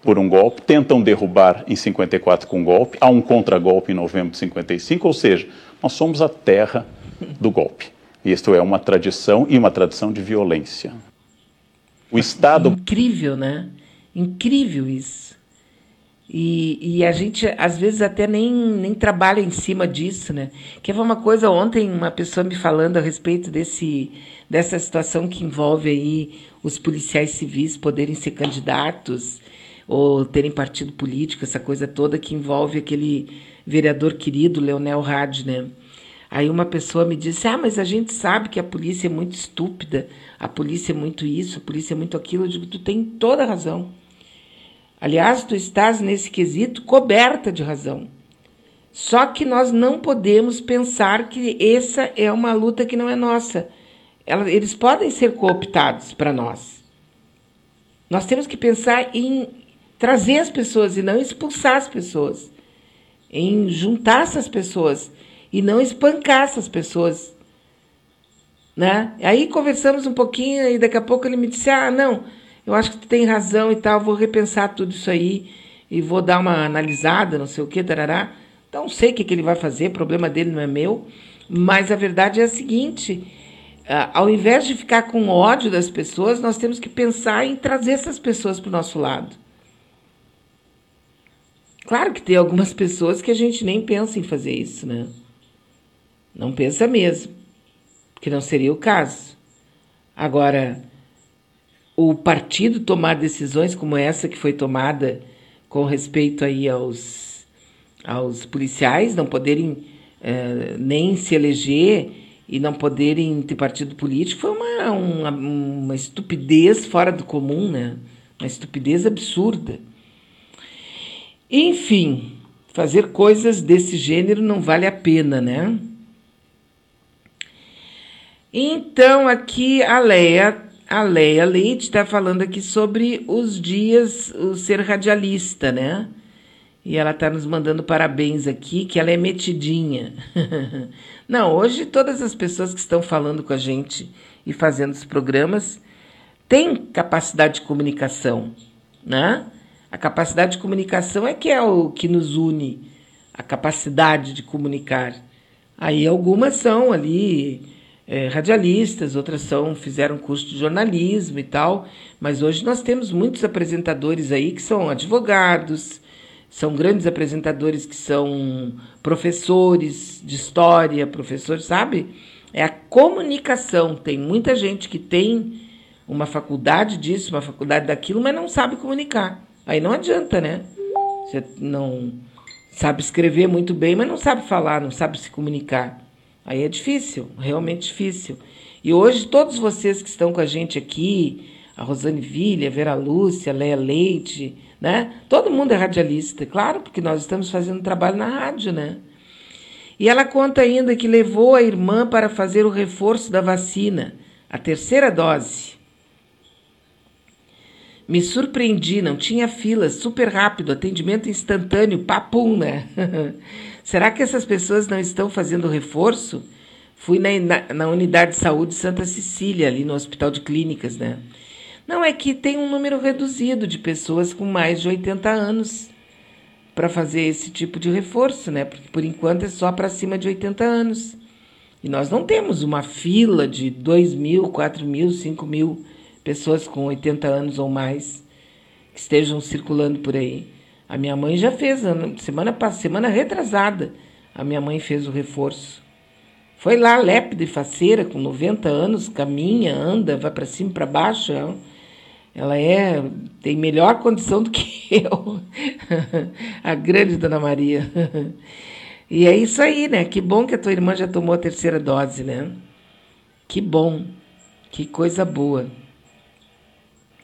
Speaker 5: por um golpe, tentam derrubar em 54 com um golpe, há um contragolpe em novembro de 55, ou seja, nós somos a terra do golpe. Isto é uma tradição e uma tradição de violência.
Speaker 2: O Estado. Incrível, né? Incrível isso. E, e a gente, às vezes, até nem, nem trabalha em cima disso, né? Que foi uma coisa, ontem, uma pessoa me falando a respeito desse, dessa situação que envolve aí os policiais civis poderem ser candidatos ou terem partido político, essa coisa toda que envolve aquele vereador querido, Leonel Hadi, né? Aí uma pessoa me disse: Ah, mas a gente sabe que a polícia é muito estúpida, a polícia é muito isso, a polícia é muito aquilo. Eu digo: Tu tem toda a razão. Aliás, tu estás nesse quesito coberta de razão. Só que nós não podemos pensar que essa é uma luta que não é nossa. Eles podem ser cooptados para nós. Nós temos que pensar em trazer as pessoas e não expulsar as pessoas, em juntar essas pessoas e não espancar essas pessoas. Né? Aí conversamos um pouquinho e daqui a pouco ele me disse: Ah, não, eu acho que tu tem razão e tal, vou repensar tudo isso aí e vou dar uma analisada, não sei o que, tarará. Então, sei o que, que ele vai fazer, problema dele não é meu. Mas a verdade é a seguinte: ao invés de ficar com ódio das pessoas, nós temos que pensar em trazer essas pessoas para o nosso lado. Claro que tem algumas pessoas que a gente nem pensa em fazer isso, né? Não pensa mesmo, que não seria o caso. Agora, o partido tomar decisões como essa que foi tomada com respeito aí aos, aos policiais não poderem é, nem se eleger e não poderem ter partido político foi uma, uma, uma estupidez fora do comum, né? Uma estupidez absurda. Enfim, fazer coisas desse gênero não vale a pena, né? Então, aqui a Leia, a Leia Leite está falando aqui sobre os dias, o ser radialista, né? E ela está nos mandando parabéns aqui, que ela é metidinha. Não, hoje todas as pessoas que estão falando com a gente e fazendo os programas têm capacidade de comunicação, né? A capacidade de comunicação é que é o que nos une, a capacidade de comunicar. Aí algumas são ali é, radialistas, outras são fizeram curso de jornalismo e tal, mas hoje nós temos muitos apresentadores aí que são advogados, são grandes apresentadores que são professores de história, professores, sabe? É a comunicação. Tem muita gente que tem uma faculdade disso, uma faculdade daquilo, mas não sabe comunicar. Aí não adianta, né? Você não sabe escrever muito bem, mas não sabe falar, não sabe se comunicar. Aí é difícil, realmente difícil. E hoje todos vocês que estão com a gente aqui, a Rosane Vilha, Vera Lúcia, a Leia Leite, né? Todo mundo é radialista, claro, porque nós estamos fazendo trabalho na rádio, né? E ela conta ainda que levou a irmã para fazer o reforço da vacina, a terceira dose. Me surpreendi, não tinha fila, super rápido, atendimento instantâneo, papum, né? Será que essas pessoas não estão fazendo reforço? Fui na, na, unidade de saúde Santa Cecília, ali no Hospital de Clínicas, né? Não, é que tem um número reduzido de pessoas com mais de 80 anos para fazer esse tipo de reforço, né? Porque por enquanto é só para cima de 80 anos. E nós não temos uma fila de 2 mil, 4 mil, 5 mil pessoas com 80 anos ou mais que estejam circulando por aí. A minha mãe já fez, semana, semana retrasada, a minha mãe fez o reforço. Foi lá, lépida e faceira, com 90 anos, caminha, anda, vai para cima para baixo. Ela, ela é tem melhor condição do que eu, a grande Dona Maria. E é isso aí, né? Que bom que a tua irmã já tomou a terceira dose, né? Que bom, que coisa boa,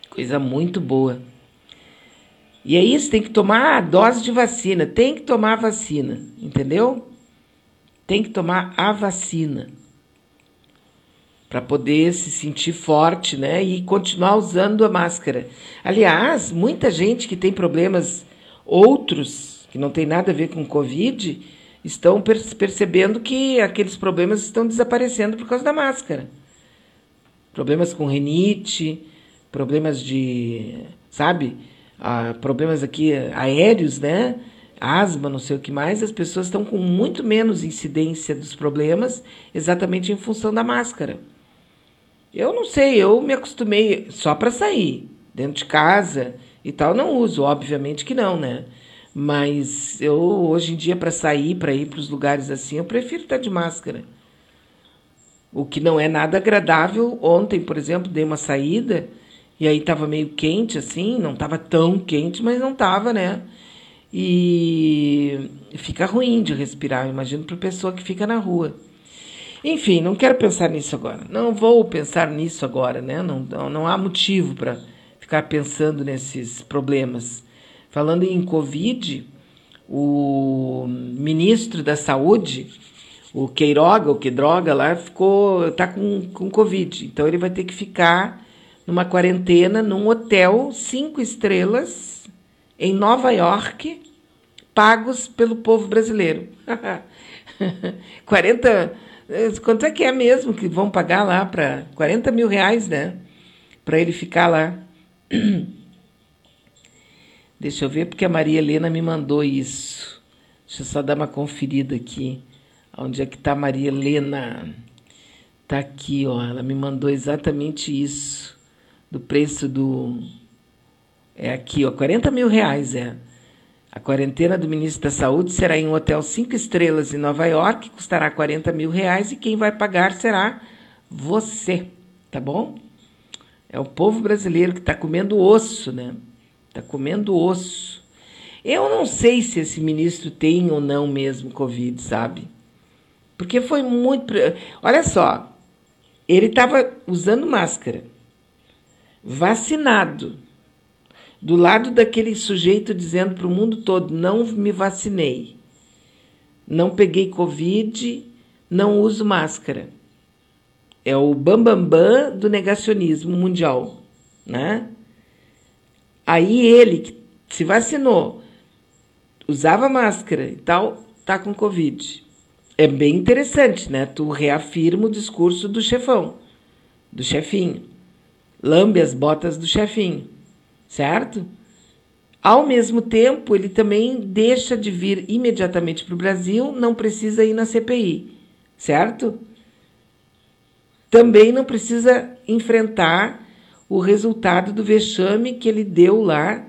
Speaker 2: coisa muito boa. E é isso, tem que tomar a dose de vacina, tem que tomar a vacina, entendeu? Tem que tomar a vacina para poder se sentir forte, né? E continuar usando a máscara. Aliás, muita gente que tem problemas outros, que não tem nada a ver com Covid, estão percebendo que aqueles problemas estão desaparecendo por causa da máscara. Problemas com rinite, problemas de, sabe, ah, problemas aqui aéreos, né? asma, não sei o que mais, as pessoas estão com muito menos incidência dos problemas exatamente em função da máscara. Eu não sei, eu me acostumei só para sair, dentro de casa e tal, não uso, obviamente que não, né? Mas eu hoje em dia para sair, para ir para os lugares assim, eu prefiro estar de máscara. O que não é nada agradável. Ontem, por exemplo, dei uma saída e aí estava meio quente assim, não estava tão quente, mas não estava, né? E fica ruim de respirar, imagino para pessoa que fica na rua. Enfim, não quero pensar nisso agora. Não vou pensar nisso agora, né? Não, não, não há motivo para ficar pensando nesses problemas. Falando em Covid, o ministro da Saúde, o Queiroga, o Quedroga lá, ficou, tá com, com Covid. Então ele vai ter que ficar numa quarentena num hotel cinco estrelas em Nova York, pagos pelo povo brasileiro. 40 Quanto é que é mesmo que vão pagar lá para 40 mil reais, né? Para ele ficar lá. Deixa eu ver, porque a Maria Helena me mandou isso. Deixa eu só dar uma conferida aqui. Onde é que está a Maria Helena? Está aqui, ó. Ela me mandou exatamente isso. Do preço do. É aqui, ó. 40 mil reais, é. A quarentena do ministro da Saúde será em um hotel cinco estrelas em Nova York, custará 40 mil reais e quem vai pagar será você, tá bom? É o povo brasileiro que está comendo osso, né? Está comendo osso. Eu não sei se esse ministro tem ou não mesmo Covid, sabe? Porque foi muito. Olha só, ele estava usando máscara, vacinado do lado daquele sujeito dizendo para o mundo todo: não me vacinei, não peguei Covid, não uso máscara. É o bambambam bam, bam do negacionismo mundial. Né? Aí ele, que se vacinou, usava máscara e tal, tá com Covid. É bem interessante, né? Tu reafirma o discurso do chefão, do chefinho. Lambe as botas do chefinho certo? Ao mesmo tempo, ele também deixa de vir imediatamente para o Brasil, não precisa ir na CPI, certo? Também não precisa enfrentar o resultado do vexame que ele deu lá,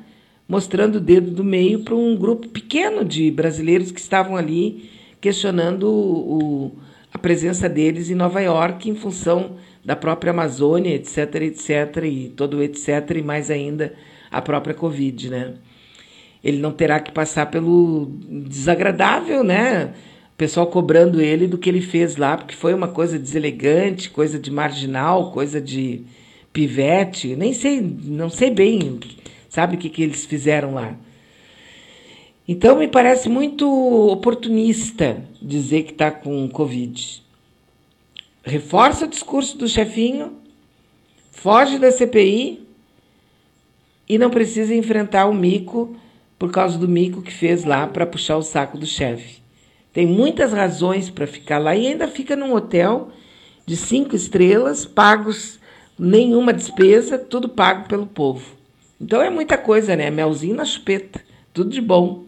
Speaker 2: mostrando o dedo do meio para um grupo pequeno de brasileiros que estavam ali questionando o, a presença deles em Nova York em função da própria Amazônia, etc, etc, e todo etc, e mais ainda a própria Covid, né? ele não terá que passar pelo desagradável, né? O pessoal cobrando ele do que ele fez lá, porque foi uma coisa deselegante, coisa de marginal, coisa de pivete, nem sei, não sei bem, sabe o que, que eles fizeram lá. Então me parece muito oportunista dizer que está com Covid. Reforça o discurso do chefinho, foge da CPI e não precisa enfrentar o mico por causa do mico que fez lá para puxar o saco do chefe. Tem muitas razões para ficar lá e ainda fica num hotel de cinco estrelas, pagos nenhuma despesa, tudo pago pelo povo. Então é muita coisa, né? Melzinho na chupeta, tudo de bom.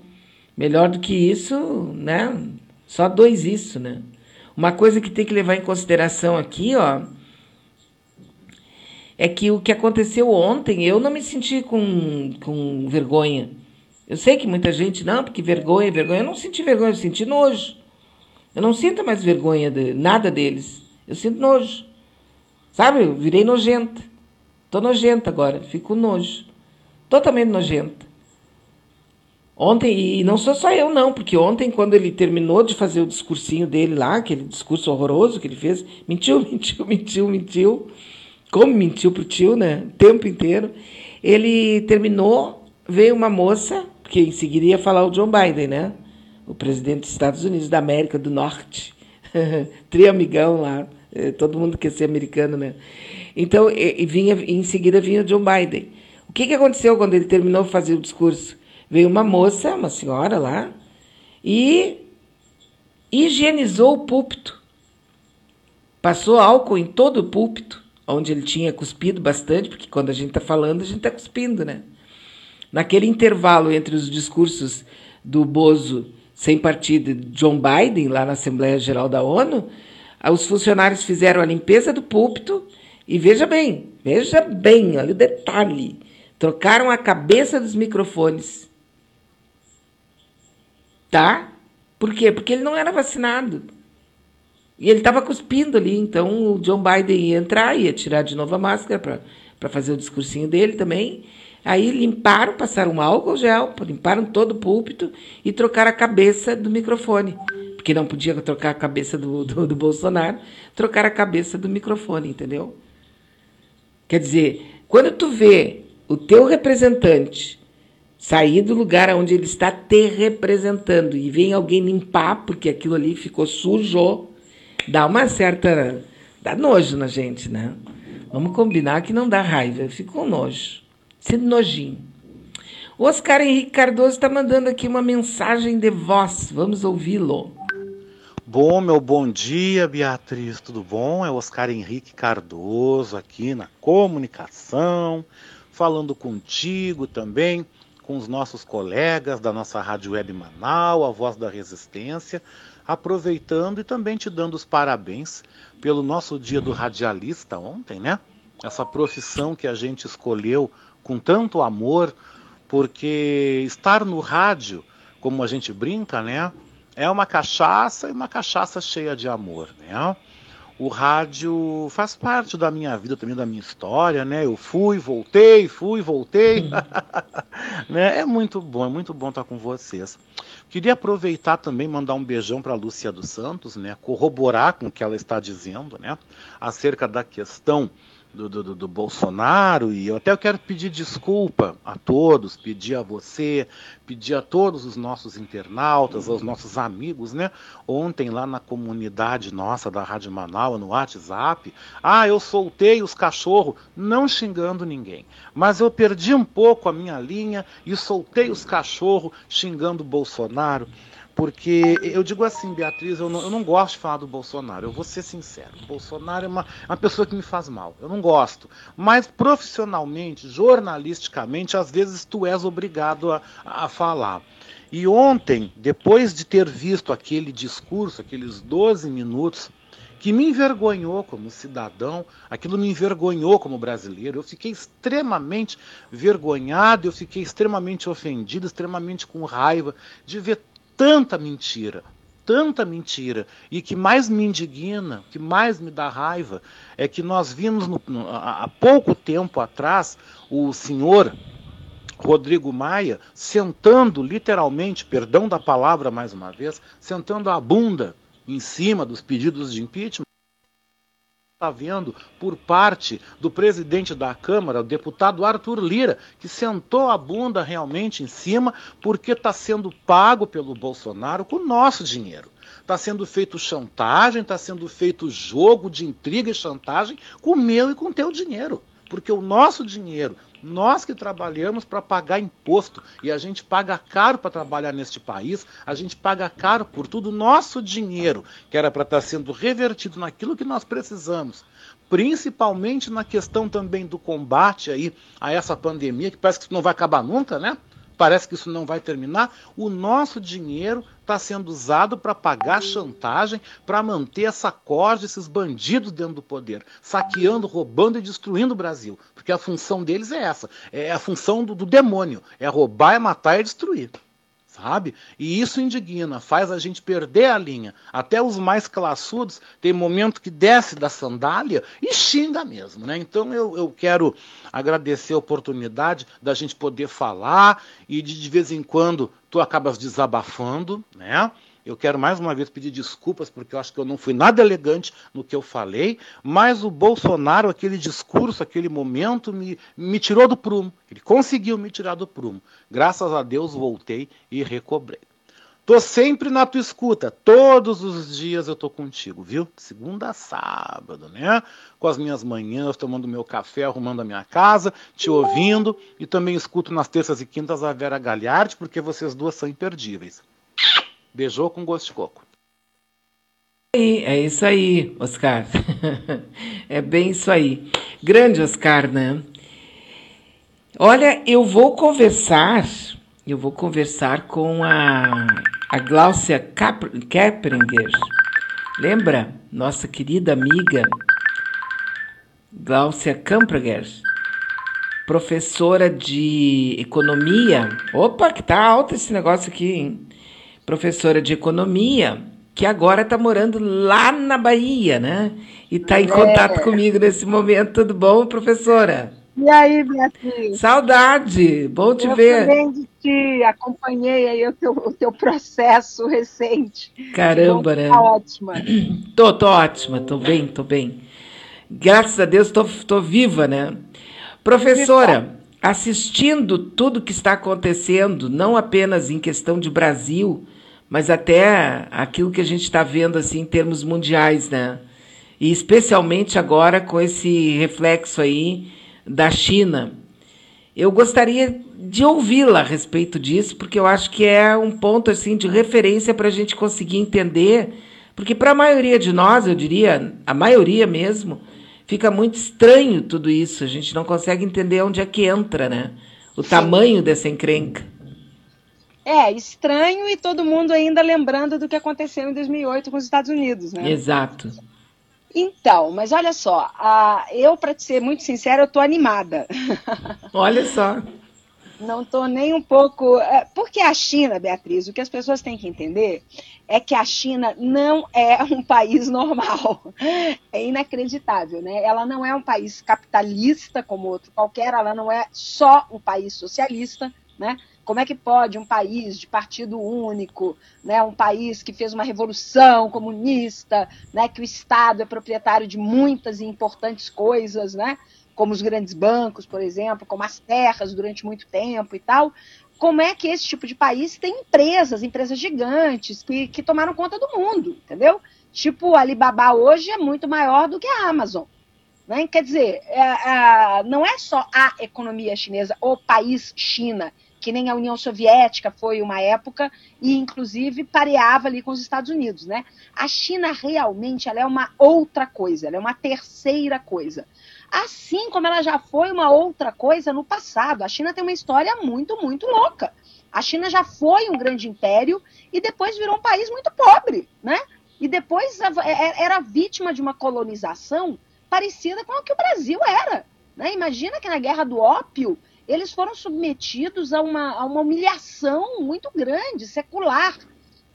Speaker 2: Melhor do que isso, né? Só dois isso, né? Uma coisa que tem que levar em consideração aqui, ó, é que o que aconteceu ontem, eu não me senti com, com vergonha. Eu sei que muita gente, não, porque vergonha, vergonha. Eu não senti vergonha, eu senti nojo. Eu não sinto mais vergonha de nada deles. Eu sinto nojo. Sabe? Eu virei nojenta. Tô nojenta agora, fico nojo. Totalmente nojenta. Ontem, e não sou só eu, não, porque ontem, quando ele terminou de fazer o discursinho dele lá, aquele discurso horroroso que ele fez, mentiu, mentiu, mentiu, mentiu como mentiu pro tio, né? O tempo inteiro. Ele terminou, veio uma moça, que em seguida ia falar o John Biden, né? O presidente dos Estados Unidos da América do Norte. Triamigão lá. É, todo mundo quer ser americano, né? Então, e, e vinha, em seguida vinha o John Biden. O que, que aconteceu quando ele terminou de fazer o discurso? Veio uma moça, uma senhora lá, e higienizou o púlpito. Passou álcool em todo o púlpito onde ele tinha cuspido bastante, porque quando a gente está falando, a gente está cuspindo, né? Naquele intervalo entre os discursos do Bozo sem partido de John Biden, lá na Assembleia Geral da ONU, os funcionários fizeram a limpeza do púlpito e veja bem, veja bem, olha o detalhe. Trocaram a cabeça dos microfones. Tá? Por quê? Porque ele não era vacinado. E ele estava cuspindo ali, então o John Biden ia entrar, ia tirar de novo a máscara para fazer o discursinho dele também. Aí limparam, passaram um álcool gel, limparam todo o púlpito e trocaram a cabeça do microfone. Porque não podia trocar a cabeça do, do, do Bolsonaro, trocaram a cabeça do microfone, entendeu? Quer dizer, quando tu vê o teu representante sair do lugar onde ele está te representando e vem alguém limpar, porque aquilo ali ficou sujo, dá uma certa. dá nojo na gente, né? Vamos combinar que não dá raiva, fica com nojo. Sinto nojinho. O Oscar Henrique Cardoso está mandando aqui uma mensagem de voz. Vamos ouvi-lo.
Speaker 6: Bom, meu bom dia, Beatriz, tudo bom? É Oscar Henrique Cardoso aqui na comunicação, falando contigo também, com os nossos colegas da nossa Rádio Web Manaus, a Voz da Resistência, aproveitando e também te dando os parabéns pelo nosso dia do radialista ontem, né? Essa profissão que a gente escolheu com tanto amor, porque estar no rádio, como a gente brinca, né? É uma cachaça e uma cachaça cheia de amor, né? O rádio faz parte da minha vida, também da minha história, né? Eu fui, voltei, fui, voltei. né? É muito bom, é muito bom estar com vocês. Queria aproveitar também mandar um beijão para a Lúcia dos Santos, né? Corroborar com o que ela está dizendo, né? Acerca da questão do, do, do, Bolsonaro, e eu até quero pedir desculpa a todos, pedir a você, pedir a todos os nossos internautas, aos nossos amigos, né? Ontem lá na comunidade nossa da Rádio Manaus, no WhatsApp, ah, eu soltei os cachorros, não xingando ninguém, mas eu perdi um pouco a minha linha e soltei os cachorros xingando Bolsonaro. Porque eu digo assim, Beatriz, eu não, eu não, gosto de falar do Bolsonaro, eu vou ser sincero. Bolsonaro é uma, uma pessoa que me faz mal, eu não gosto. Mas profissionalmente, jornalisticamente, às vezes tu és obrigado a, a falar. E ontem, depois de ter visto aquele discurso, aqueles 12 minutos, que me envergonhou como cidadão, aquilo me envergonhou como brasileiro. Eu fiquei extremamente vergonhado, eu fiquei extremamente ofendido, extremamente com raiva de ver tanta mentira, tanta mentira. E que mais me indigna, que mais me dá raiva, é que nós vimos no, no, há pouco tempo atrás o senhor, Rodrigo Maia sentando literalmente, perdão da palavra mais uma vez, sentando a bunda em cima dos pedidos de impeachment está vendo por parte do presidente da Câmara, o deputado Arthur Lira, que sentou a bunda realmente em cima porque está sendo pago pelo Bolsonaro com o nosso dinheiro. Está sendo feito chantagem, está sendo feito jogo de intriga e chantagem com o meu e com o teu dinheiro. Porque o nosso dinheiro, nós que trabalhamos para pagar imposto e a gente paga caro para trabalhar neste país, a gente paga caro por tudo, nosso dinheiro, que era para estar tá sendo revertido naquilo que nós precisamos, principalmente na questão também do combate aí a essa pandemia, que parece que não vai acabar nunca, né? Parece que isso não vai terminar. O nosso dinheiro está sendo usado para pagar chantagem, para manter essa corda, esses bandidos dentro do poder, saqueando, roubando e destruindo o Brasil. Porque a função deles é essa: é a função do, do demônio: é roubar, é matar e é destruir sabe? E isso indigna, faz a gente perder a linha. Até os mais classudos tem momento que desce da sandália e xinga mesmo, né? Então eu, eu quero agradecer a oportunidade da gente poder falar e de, de vez em quando tu acabas desabafando, né? Eu quero mais uma vez pedir desculpas, porque eu acho que eu não fui nada elegante no que eu falei, mas o Bolsonaro, aquele discurso, aquele momento, me, me tirou do prumo. Ele conseguiu me tirar do prumo. Graças a Deus voltei e recobrei. Tô sempre na tua escuta, todos os dias eu tô contigo, viu? Segunda a sábado, né? Com as minhas manhãs, tomando meu café, arrumando a minha casa, te ouvindo e também escuto nas terças e quintas a Vera Galhardi, porque vocês duas são imperdíveis. Beijou com gosto de coco.
Speaker 2: É isso aí, Oscar. é bem isso aí. Grande Oscar, né? Olha, eu vou conversar, eu vou conversar com a, a Gláucia Kepringer. Lembra? Nossa querida amiga Gláucia Kampreger, professora de economia. Opa, que tá alto esse negócio aqui, hein? Professora de economia, que agora está morando lá na Bahia, né? E está em é. contato comigo nesse momento. Tudo bom, professora?
Speaker 7: E aí, Beatriz?
Speaker 2: Saudade, bom te
Speaker 7: Eu
Speaker 2: ver.
Speaker 7: Também de ti, acompanhei aí o teu, o teu processo recente.
Speaker 2: Caramba, né?
Speaker 7: Tá ótima.
Speaker 2: Tô, tô ótima, tô bem, tô bem. Graças a Deus tô, tô viva, né? Professora, assistindo tudo que está acontecendo, não apenas em questão de Brasil, mas até aquilo que a gente está vendo assim em termos mundiais, né? E especialmente agora com esse reflexo aí da China. Eu gostaria de ouvi-la a respeito disso, porque eu acho que é um ponto assim de referência para a gente conseguir entender, porque para a maioria de nós, eu diria, a maioria mesmo, fica muito estranho tudo isso. A gente não consegue entender onde é que entra, né? O Sim. tamanho dessa encrenca.
Speaker 7: É, estranho e todo mundo ainda lembrando do que aconteceu em 2008 com os Estados Unidos, né?
Speaker 2: Exato.
Speaker 7: Então, mas olha só, uh, eu, para ser muito sincera, eu tô animada.
Speaker 2: Olha só.
Speaker 7: Não tô nem um pouco. Uh, porque a China, Beatriz, o que as pessoas têm que entender é que a China não é um país normal. É inacreditável, né? Ela não é um país capitalista como outro qualquer, ela não é só um país socialista, né? Como é que pode um país de partido único, né, um país que fez uma revolução comunista, né, que o Estado é proprietário de muitas e importantes coisas, né, como os grandes bancos, por exemplo, como as terras durante muito tempo e tal, como é que esse tipo de país tem empresas, empresas gigantes, que, que tomaram conta do mundo, entendeu? Tipo, a Alibaba hoje é muito maior do que a Amazon. Né? Quer dizer, é, é, não é só a economia chinesa, o país China, que nem a União Soviética foi uma época, e inclusive pareava ali com os Estados Unidos, né? A China realmente ela é uma outra coisa, ela é uma terceira coisa. Assim como ela já foi uma outra coisa no passado. A China tem uma história muito, muito louca. A China já foi um grande império e depois virou um país muito pobre, né? E depois é, é, era vítima de uma colonização parecida com a que o Brasil era. Né? Imagina que na Guerra do Ópio eles foram submetidos a uma, a uma humilhação muito grande, secular.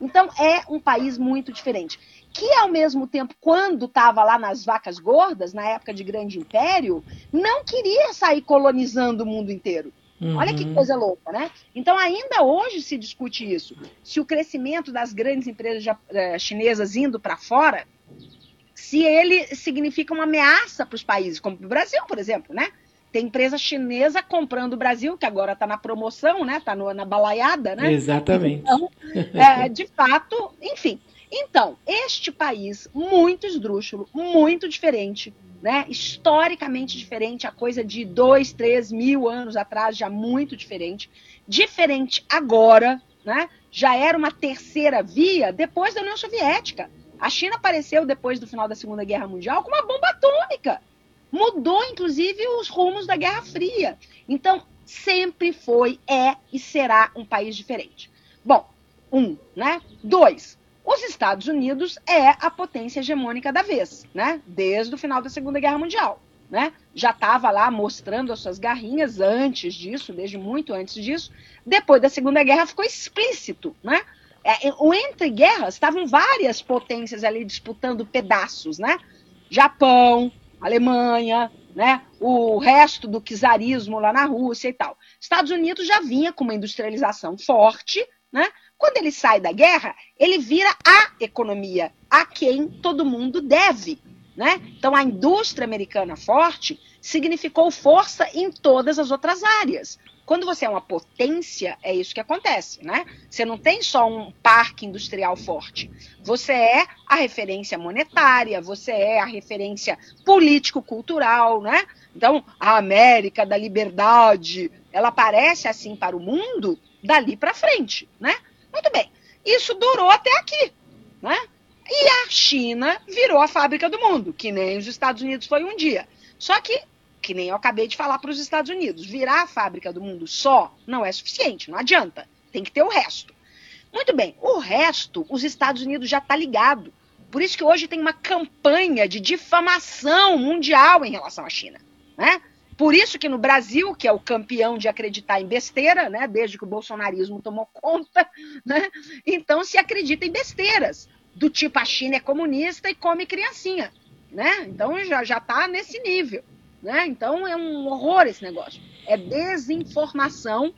Speaker 7: Então, é um país muito diferente. Que, ao mesmo tempo, quando estava lá nas vacas gordas, na época de grande império, não queria sair colonizando o mundo inteiro. Uhum. Olha que coisa louca, né? Então, ainda hoje se discute isso. Se o crescimento das grandes empresas eh, chinesas indo para fora, se ele significa uma ameaça para os países, como o Brasil, por exemplo, né? Tem empresa chinesa comprando o Brasil, que agora está na promoção, né? Está na balaiada, né?
Speaker 2: Exatamente.
Speaker 7: Então, é, de fato, enfim. Então, este país muito esdrúxulo, muito diferente, né? Historicamente diferente, a coisa de dois, três mil anos atrás, já muito diferente. Diferente agora, né? Já era uma terceira via depois da União Soviética. A China apareceu depois do final da Segunda Guerra Mundial com uma bomba atômica mudou inclusive os rumos da Guerra Fria. Então, sempre foi, é e será um país diferente. Bom, um, né? Dois, os Estados Unidos é a potência hegemônica da vez, né? Desde o final da Segunda Guerra Mundial, né? Já estava lá mostrando as suas garrinhas antes disso, desde muito antes disso. Depois da Segunda Guerra ficou explícito, né? É, o entre guerras estavam várias potências ali disputando pedaços, né? Japão, Alemanha, né? o resto do czarismo lá na Rússia e tal. Estados Unidos já vinha com uma industrialização forte, né? Quando ele sai da guerra, ele vira a economia a quem todo mundo deve. Né? Então, a indústria americana forte significou força em todas as outras áreas. Quando você é uma potência, é isso que acontece, né? Você não tem só um parque industrial forte. Você é a referência monetária, você é a referência político-cultural, né? Então, a América da liberdade, ela aparece assim para o mundo dali para frente, né? Muito bem. Isso durou até aqui, né? E a China virou a fábrica do mundo, que nem os Estados Unidos foi um dia. Só que que nem eu acabei de falar para os Estados Unidos, virar a fábrica do mundo só não é suficiente, não adianta. Tem que ter o resto. Muito bem, o resto, os Estados Unidos já está ligado. Por isso que hoje tem uma campanha de difamação mundial em relação à China. Né? Por isso que no Brasil, que é o campeão de acreditar em besteira, né, desde que o bolsonarismo tomou conta, né, então se acredita em besteiras, do tipo a China é comunista e come criancinha. Né? Então já está nesse nível. Né? Então é um horror esse negócio. É desinformação,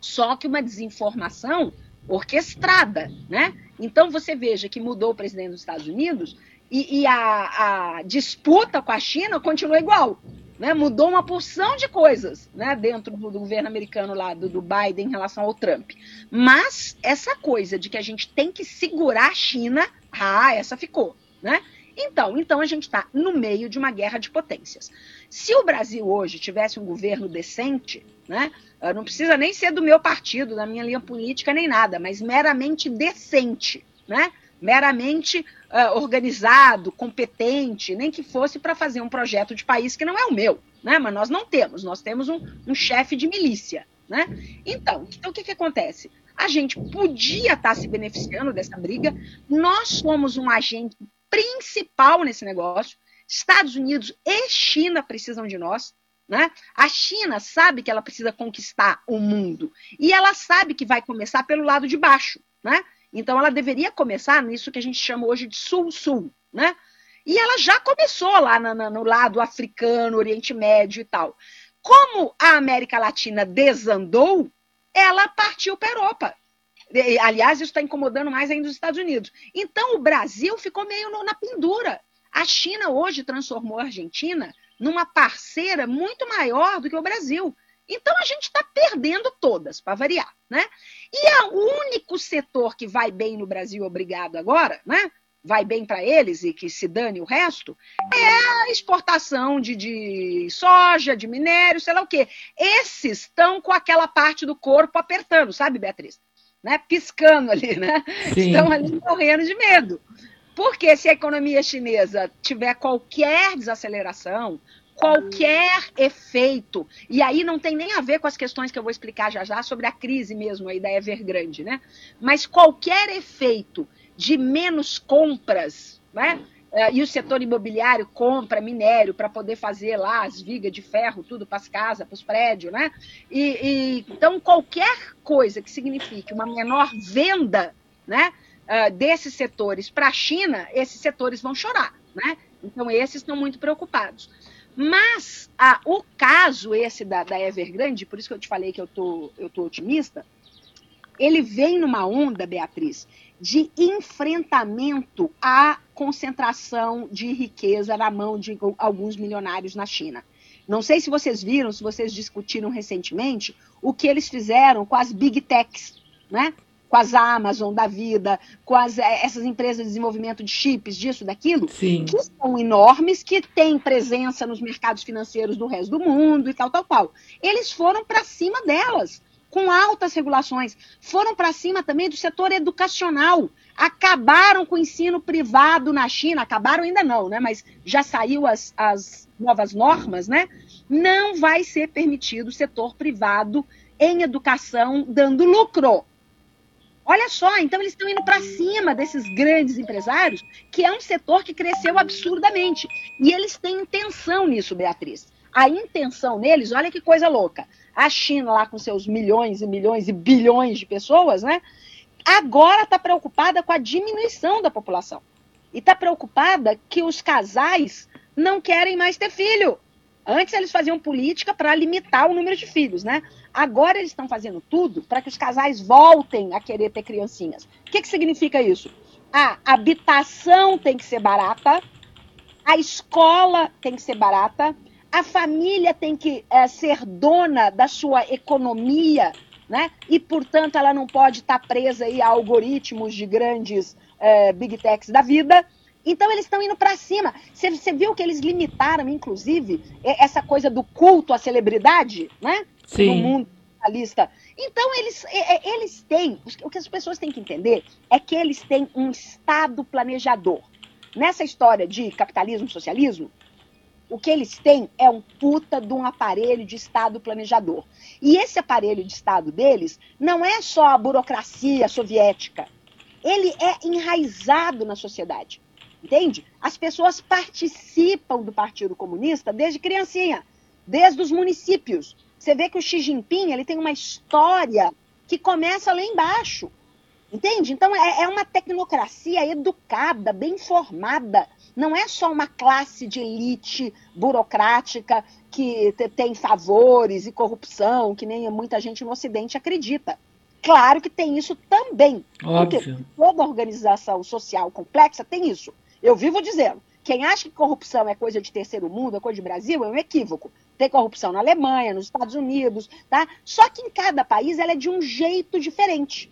Speaker 7: só que uma desinformação orquestrada. Né? Então você veja que mudou o presidente dos Estados Unidos e, e a, a, disputa com a China continua igual. Né? Mudou uma porção de coisas né? dentro do, governo americano lá, do, do Biden em relação ao Trump. Mas essa coisa de que a gente tem que segurar a China, ah, essa ficou. Né? Então, então a gente está no meio de uma guerra de potências. Se o Brasil hoje tivesse um governo decente, né, ah, não precisa nem ser do meu partido, da minha linha política, nem nada, mas meramente decente, né, meramente uh, organizado, competente, nem que fosse para fazer um projeto de país que não é o meu, né, mas nós não temos, nós temos um, um chefe de milícia. Né? Então, então, o que, que acontece? A gente podia estar tá se beneficiando dessa briga, nós somos um agente principal nesse negócio. Estados Unidos e China precisam de nós. Né? A China sabe que ela precisa conquistar o mundo e ela sabe que vai começar pelo lado de baixo. Né? Então ela deveria começar nisso que a gente chama hoje de sul-sul. Né? E ela já começou lá no, no lado africano, Oriente Médio e tal. Como a América Latina desandou, ela partiu para a Europa. Aliás, isso está incomodando mais ainda os Estados Unidos. Então, o Brasil ficou meio na pendura. A China hoje transformou a Argentina numa parceira muito maior do que o Brasil. Então, a gente está perdendo todas, para variar. Né? E o único setor que vai bem no Brasil, obrigado agora, né? vai bem para eles e que se dane o resto, é a exportação de, de, soja, de minério, sei lá o quê. Esses estão com aquela parte do corpo apertando, sabe, Beatriz? né, piscando ali, né? Sim. Estão ali morrendo de medo. Porque se a economia chinesa tiver qualquer desaceleração, qualquer efeito, e aí não tem nem a ver com as questões que eu vou explicar já já sobre a crise mesmo aí da Evergrande, né? Mas qualquer efeito de menos compras, né? Uh, e o setor imobiliário compra minério para poder fazer lá as vigas de ferro, tudo para as casas, para os prédios, né? E, e, então, qualquer coisa que signifique uma menor venda né, uh, desses setores para a China, esses setores vão chorar, né? Então, esses estão muito preocupados. Mas ah, o caso esse da, da Evergrande, por isso que eu te falei que eu tô, eu tô otimista, ele vem numa onda, Beatriz, de enfrentamento à concentração de riqueza na mão de alguns milionários na China. Não sei se vocês viram, se vocês discutiram recentemente, o que eles fizeram com as big techs, né? Com as Amazon da vida, com as, eh, essas empresas de desenvolvimento de chips, disso, daquilo,
Speaker 2: Sim.
Speaker 7: que são enormes, que têm presença nos mercados financeiros do resto do mundo e tal, tal, tal. Eles foram para cima delas, com altas regulações. Foram para cima também do setor educacional. Acabaram com o ensino privado na China, acabaram ainda não, né? Mas já saiu as, as novas normas, né? Não vai ser permitido o setor privado em educação dando lucro. Olha só, então eles estão indo para cima desses grandes empresários, que é um setor que cresceu absurdamente. E eles têm intenção nisso, Beatriz. A intenção neles, olha que coisa louca. A China, lá com seus milhões e milhões e bilhões de pessoas, né? Agora está preocupada com a diminuição da população. E está preocupada que os casais não querem mais ter filho. Antes eles faziam política para limitar o número de filhos, né? Agora eles estão fazendo tudo para que os casais voltem a querer ter criancinhas. O que, que significa isso? A habitação tem que ser barata, a escola tem que ser barata, a família tem que é, ser dona da sua economia, né? E, portanto, ela não pode estar tá presa aí a algoritmos de grandes é, big techs da vida. Então eles estão indo para cima. Você viu que eles limitaram, inclusive, essa coisa do culto à celebridade, né?
Speaker 2: Sim.
Speaker 7: No mundo capitalista. Então eles, eles têm, o que as pessoas têm que entender é que eles têm um estado planejador. Nessa história de capitalismo, socialismo, o que eles têm é um puta de um aparelho de estado planejador. E esse aparelho de estado deles não é só a burocracia soviética. Ele é enraizado na sociedade. Entende? As pessoas participam do Partido Comunista desde criancinha, desde os municípios. Você vê que o Xi Jinping ele tem uma história que começa lá embaixo. Entende? Então é, é uma tecnocracia educada, bem formada. Não é só uma classe de elite burocrática que tem favores e corrupção, que nem muita gente no Ocidente acredita. Claro que tem isso também.
Speaker 2: Óbvio.
Speaker 7: Porque toda organização social complexa tem isso. Eu vivo dizendo, quem acha que corrupção é coisa de terceiro mundo, é coisa de Brasil, é um equívoco. Tem corrupção na Alemanha, nos Estados Unidos, tá? Só que em cada país ela é de um jeito diferente.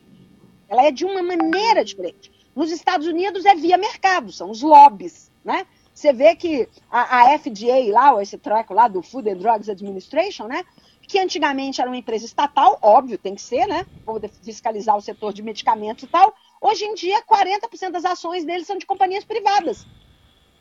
Speaker 7: Ela é de uma maneira diferente. Nos Estados Unidos é via mercado, são os lobbies, né? Você vê que a, a FDA lá, esse treco lá do Food and Drugs Administration, né? Que antigamente era uma empresa estatal, óbvio, tem que ser, né? Para fiscalizar o setor de medicamentos e tal. Hoje em dia, 40% das ações deles são de companhias privadas.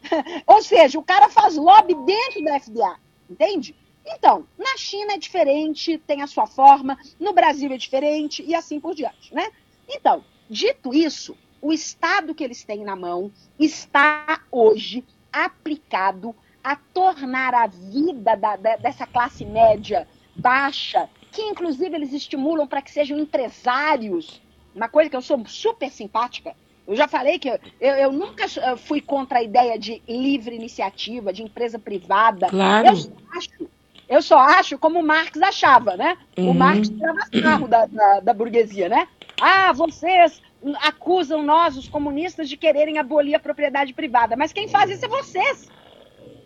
Speaker 7: Ou seja, o cara faz lobby dentro da FDA, entende? Então, na China é diferente, tem a sua forma, no Brasil é diferente e assim por diante, né? Então, dito isso, o Estado que eles têm na mão está hoje aplicado a tornar a vida da, da, dessa classe média baixa, que inclusive eles estimulam para que sejam empresários uma coisa que eu sou super simpática. Eu já falei que eu, eu, nunca fui contra a ideia de livre iniciativa, de empresa privada.
Speaker 2: Claro.
Speaker 7: Eu só acho, eu só acho como o Marx achava, né?
Speaker 2: Uhum.
Speaker 7: O Marx tirava sarro da, da, da burguesia, né? Ah, vocês acusam nós, os comunistas, de quererem abolir a propriedade privada. Mas quem faz isso é vocês.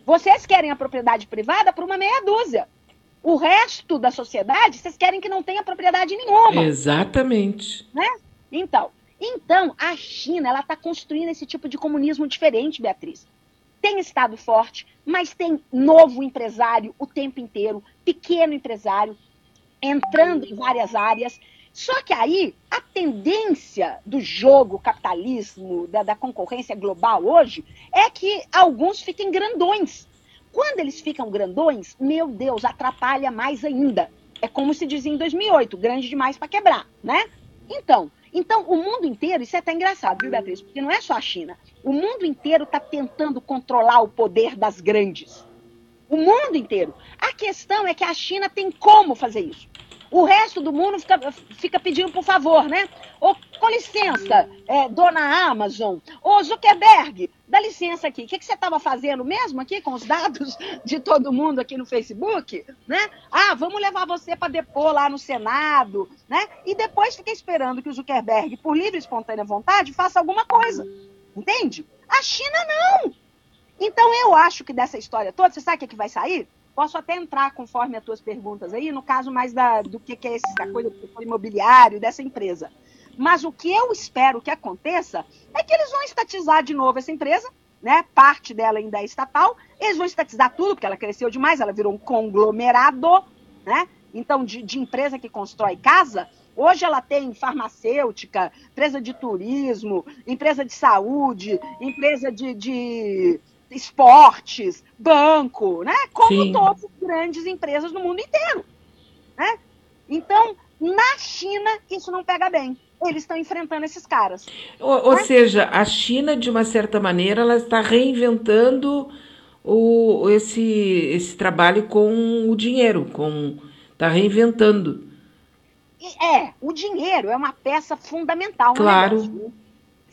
Speaker 7: Vocês querem a propriedade privada por uma meia dúzia. O resto da sociedade, vocês querem que não tenha propriedade nenhuma.
Speaker 2: Exatamente.
Speaker 7: Né? Então, então a China ela está construindo esse tipo de comunismo diferente, Beatriz. Tem Estado forte, mas tem novo empresário o tempo inteiro, pequeno empresário, entrando em várias áreas. Só que aí a tendência do jogo capitalismo, da, da concorrência global hoje, é que alguns fiquem grandões. Quando eles ficam grandões, meu Deus, atrapalha mais ainda. É como se dizia em 2008, grande demais para quebrar, né? Então, então o mundo inteiro, isso é até engraçado, viu, Beatriz? Porque não é só a China. O mundo inteiro está tentando controlar o poder das grandes. O mundo inteiro. A questão é que a China tem como fazer isso. O resto do mundo fica, fica pedindo por favor, né? Ô, com licença, é, dona Amazon, ô Zuckerberg, dá licença aqui. O que, que você estava fazendo mesmo aqui com os dados de todo mundo aqui no Facebook? Né? Ah, vamos levar você para depor lá no Senado, né? E depois fica esperando que o Zuckerberg, por livre e espontânea vontade, faça alguma coisa. Entende? A China não. Então eu acho que dessa história toda, você sabe o que, é que vai sair? Posso até entrar conforme as tuas perguntas aí, no caso mais da, do que, que é essa coisa do imobiliário dessa empresa. Mas o que eu espero que aconteça é que eles vão estatizar de novo essa empresa, né? Parte dela ainda é estatal, eles vão estatizar tudo, porque ela cresceu demais, ela virou um conglomerado, né? Então, de, de empresa que constrói casa, Hoje ela tem farmacêutica, empresa de turismo, empresa de saúde, empresa de, de esportes, banco, né? Como Sim. todas as grandes empresas no mundo inteiro. Né? Então, na China, isso não pega bem. Eles estão enfrentando esses caras.
Speaker 2: Ou, ou, seja, a China, de uma certa maneira, ela está reinventando o, esse, esse trabalho com o dinheiro, com está reinventando.
Speaker 7: É, o dinheiro é uma peça fundamental.
Speaker 2: Claro. Né?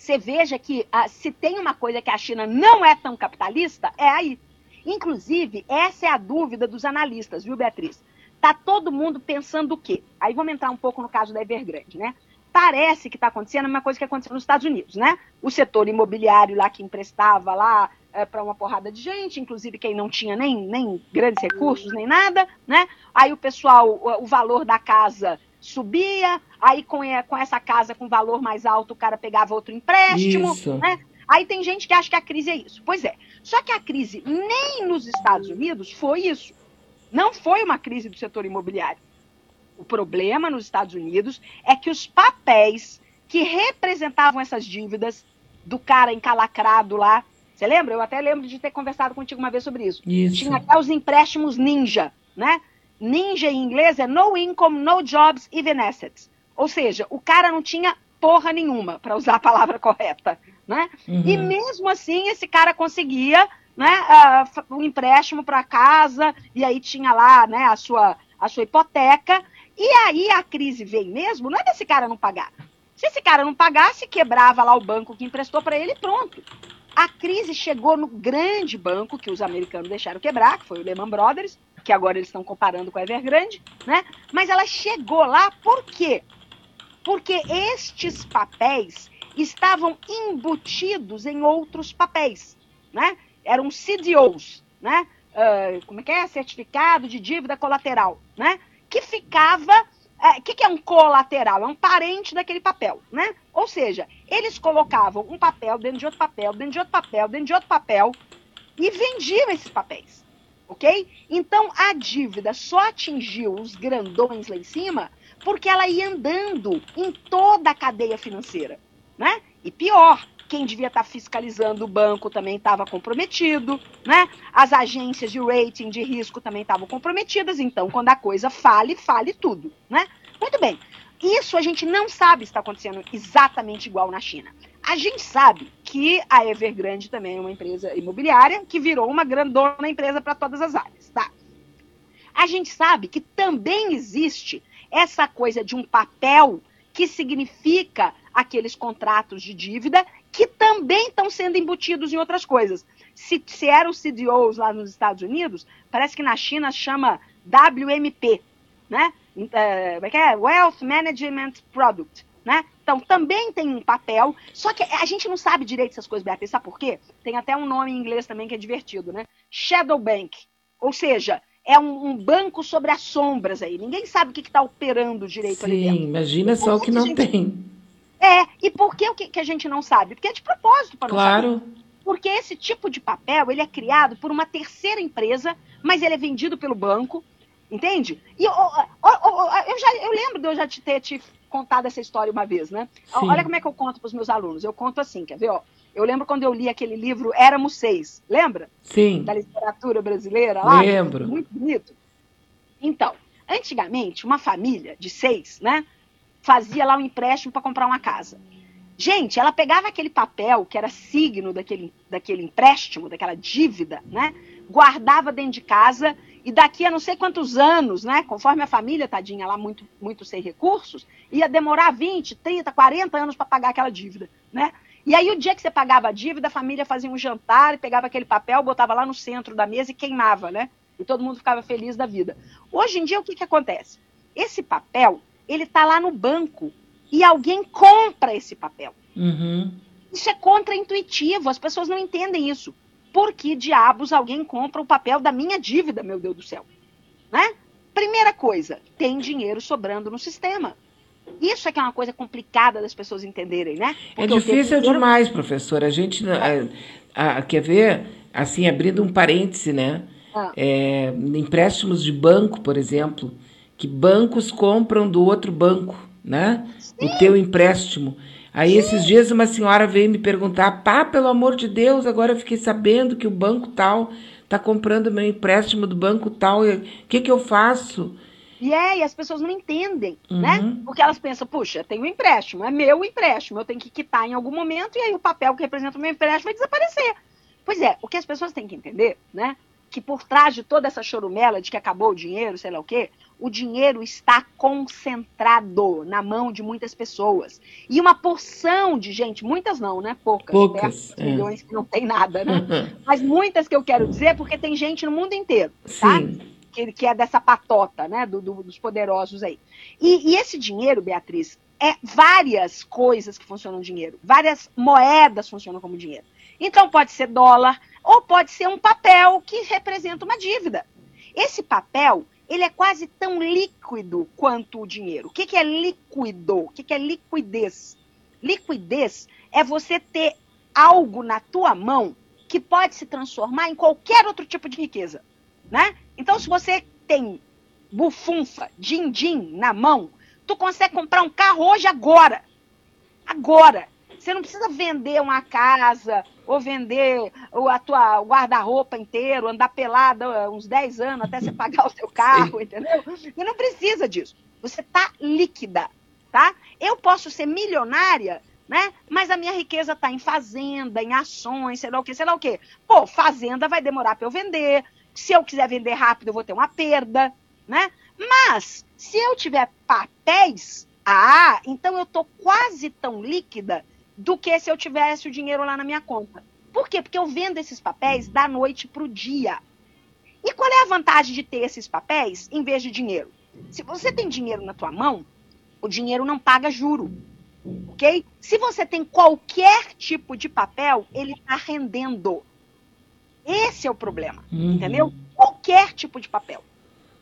Speaker 7: Você veja que ah, se tem uma coisa que a China não é tão capitalista, é aí. Inclusive, essa é a dúvida dos analistas, viu, Beatriz? Tá todo mundo pensando o quê? Aí vamos entrar um pouco no caso da Evergrande, né? Parece que está acontecendo a mesma coisa que aconteceu nos Estados Unidos, né? O setor imobiliário lá que emprestava lá é, para uma porrada de gente, inclusive quem não tinha nem, nem grandes recursos, nem nada, né? Aí o pessoal, o, o valor da casa subia, aí com, com essa casa com valor mais alto o cara pegava outro empréstimo, isso. né? Aí tem gente que acha que a crise é isso. Pois é. Só que a crise nem nos Estados Unidos foi isso. Não foi uma crise do setor imobiliário. O problema nos Estados Unidos é que os papéis que representavam essas dívidas do cara encalacrado lá, você lembra? Eu até lembro de ter conversado contigo uma vez sobre isso.
Speaker 2: isso.
Speaker 7: Tinha até os empréstimos ninja, né? Ninja em inglês é no income, no jobs, even assets. Ou seja, o cara não tinha porra nenhuma, para usar a palavra correta, né? Uhum. E mesmo assim, esse cara conseguia, né, uh, um empréstimo para casa, e aí tinha lá, né, a sua, a sua hipoteca, e aí a crise veio mesmo, não é desse cara não pagar. Se esse cara não pagasse, quebrava lá o banco que emprestou para ele e pronto. A crise chegou no grande banco que os americanos deixaram quebrar, que foi o Lehman Brothers, que agora eles estão comparando com a Evergrande, né? Mas ela chegou lá por quê? Porque estes papéis estavam embutidos em outros papéis, né? Eram CDOs, né? Uh, como é que é? Certificado de dívida colateral, né? Que ficava o é, que, que, é um colateral? É um parente daquele papel, né? Ou seja, eles colocavam um papel dentro de outro papel, dentro de outro papel, dentro de outro papel e vendiam esses papéis ok? Então a dívida só atingiu os grandões lá em cima porque ela ia andando em toda a cadeia financeira, né? E pior, quem devia estar fiscalizando o banco também estava comprometido, né? As agências de rating de risco também estavam comprometidas, então quando a coisa fale, fale tudo, né? Muito bem. Isso a gente não sabe se está acontecendo exatamente igual na China. A gente sabe que a Evergrande também é uma empresa imobiliária que virou uma grandona empresa para todas as áreas, tá? A gente sabe que também existe essa coisa de um papel que significa aqueles contratos de dívida que também estão sendo embutidos em outras coisas. Se, se eram CDOs lá nos Estados Unidos, parece que na China chama WMP, né? É? Wealth Management Product. Né? Então, também tem um papel, só que a gente não sabe direito essas coisas, Beatriz, sabe por quê? Tem até um nome em inglês também que é divertido, né? Shadow Bank, ou seja, é um, um banco sobre as sombras aí, ninguém sabe o que está operando direito
Speaker 2: Sim,
Speaker 7: ali dentro.
Speaker 2: imagina só o que não gente... tem.
Speaker 7: É, e por que, que, que a gente não sabe? Porque é de propósito para
Speaker 2: claro.
Speaker 7: não saber. Porque esse tipo de papel, ele é criado por uma terceira empresa, mas ele é vendido pelo banco, entende? E eu, eu, eu, já, eu lembro de eu já te ter te contado essa história uma vez, né? Sim. Olha como é que eu conto para os meus alunos. Eu conto assim, quer ver? Ó, eu lembro quando eu li aquele livro Éramos Seis, lembra?
Speaker 2: Sim.
Speaker 7: Da literatura brasileira lá?
Speaker 2: Lembro.
Speaker 7: Muito bonito. Então, antigamente, uma família de seis, né? Fazia lá um empréstimo para comprar uma casa. Gente, ela pegava aquele papel que era signo daquele, daquele empréstimo, daquela dívida, né? Guardava dentro de casa e daqui a não sei quantos anos, né, conforme a família, tadinha, lá muito, muito sem recursos, ia demorar 20, 30, 40 anos para pagar aquela dívida, né? E aí, o dia que você pagava a dívida, a família fazia um jantar e pegava aquele papel, botava lá no centro da mesa e queimava, né? E todo mundo ficava feliz da vida. Hoje em dia, o que, que acontece? Esse papel, ele está lá no banco e alguém compra esse papel.
Speaker 2: Uhum.
Speaker 7: Isso é contraintuitivo, as pessoas não entendem isso. Por que diabos alguém compra o papel da minha dívida, meu Deus do céu? Né? Primeira coisa, tem dinheiro sobrando no sistema. Isso é que é uma coisa complicada das pessoas entenderem, né?
Speaker 2: É Porque é difícil dinheiro... demais, professor. A gente é. a, a, quer ver, assim, abrindo um parêntese, né? Ah. É, empréstimos de banco, por exemplo, que bancos compram do outro banco, né? Sim. O teu empréstimo. Aí esses dias uma senhora veio me perguntar, pá, pelo amor de Deus, agora eu fiquei sabendo que o banco tal está comprando meu empréstimo do banco tal, o que, que eu faço?
Speaker 7: E é, e as pessoas não entendem, né? uhum. né? Porque elas pensam, puxa, tem um empréstimo, é meu empréstimo, eu tenho que quitar em algum momento e aí o papel que representa o meu empréstimo vai desaparecer. Pois é, o que as pessoas têm que entender, né? Que por trás de toda essa chorumela de que acabou o dinheiro, sei lá o quê, o dinheiro está concentrado na mão de muitas pessoas. E uma porção de gente, muitas não, né? Poucas.
Speaker 2: Poucas.
Speaker 7: É. Milhões que não tem nada, né? Mas muitas que eu quero dizer, porque tem gente no mundo inteiro, tá? Sim que, que é dessa patota, né, do, do, dos poderosos aí. E, e esse dinheiro, Beatriz, é várias coisas que funcionam dinheiro, várias moedas funcionam como dinheiro. Então pode ser dólar ou pode ser um papel que representa uma dívida. Esse papel, ele é quase tão líquido quanto o dinheiro. O que, que é líquido? O que, que é liquidez? Liquidez é você ter algo na tua mão que pode se transformar em qualquer outro tipo de riqueza né? Então, se você tem bufunfa, din-din na mão, tu consegue comprar um carro hoje, agora. Agora. Você não precisa vender uma casa ou vender a tua guarda-roupa inteiro, andar pelada uns 10 anos até você pagar o seu carro, Sim. entendeu? Você não precisa disso. Você tá líquida, tá? Eu posso ser milionária, né? Mas a minha riqueza está em fazenda, em ações, sei lá o que, sei lá o que. Pô, fazenda vai demorar para eu vender, se eu quiser vender rápido, eu vou ter uma perda, né? Mas, se eu tiver papéis, ah, então eu tô quase tão líquida do que se eu tivesse o dinheiro lá na minha conta. Por quê? Porque eu vendo esses papéis da noite para o dia. E qual é a vantagem de ter esses papéis em vez de dinheiro? Se você tem dinheiro na tua mão, o dinheiro não paga juro. Ok? Se você tem qualquer tipo de papel, ele está rendendo. Esse é o problema, uhum. entendeu? Qualquer tipo de papel.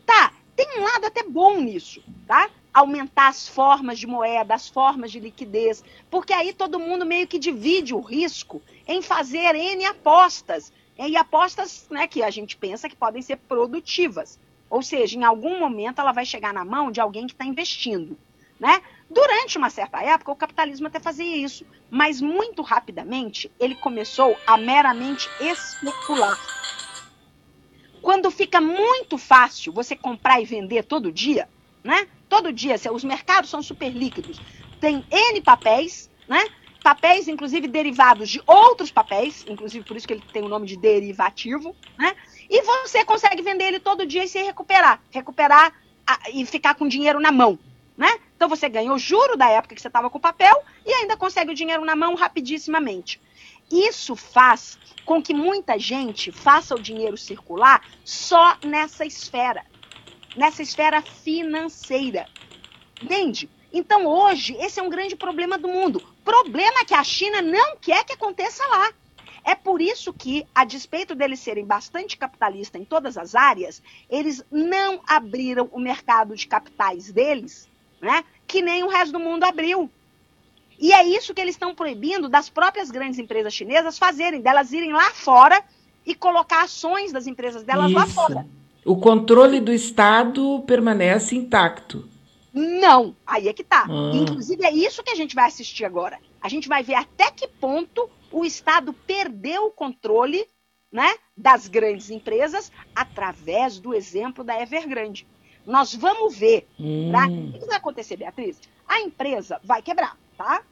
Speaker 7: Tá, tem um lado até bom nisso, tá? Aumentar as formas de moeda, as formas de liquidez, porque aí todo mundo meio que divide o risco em fazer N apostas. E apostas né, que a gente pensa que podem ser produtivas. Ou seja, em algum momento ela vai chegar na mão de alguém que está investindo. Né? Durante uma certa época, o capitalismo até fazia isso, mas muito rapidamente ele começou a meramente especular. Quando fica muito fácil você comprar e vender todo dia, né? Todo dia, os mercados são super líquidos. Tem N papéis, né? Papéis, inclusive, derivados de outros papéis, inclusive por isso que ele tem o nome de derivativo, né? E você consegue vender ele todo dia e se recuperar. Recuperar a, e ficar com dinheiro na mão né? Então você ganha o juro da época que você estava com o papel e ainda consegue o dinheiro na mão rapidissimamente. Isso faz com que muita gente faça o dinheiro circular só nessa esfera, nessa esfera financeira. Entende? Então hoje esse é um grande problema do mundo. Problema que a China não quer que aconteça lá. É por isso que, a despeito deles serem bastante capitalistas em todas as áreas, eles não abriram o mercado de capitais deles né? Que nem o resto do mundo abriu. E é isso que eles estão proibindo das próprias grandes empresas chinesas fazerem, delas irem lá fora e colocar ações das empresas delas isso. lá fora.
Speaker 2: O controle do Estado permanece intacto.
Speaker 7: Não, aí é que tá. Ah. Inclusive, é isso que a gente vai assistir agora. A gente vai ver até que ponto o Estado perdeu o controle né, das grandes empresas através do exemplo da Evergrande. Nós vamos ver. Hum. Tá? O que vai acontecer, Beatriz? A empresa vai quebrar, tá?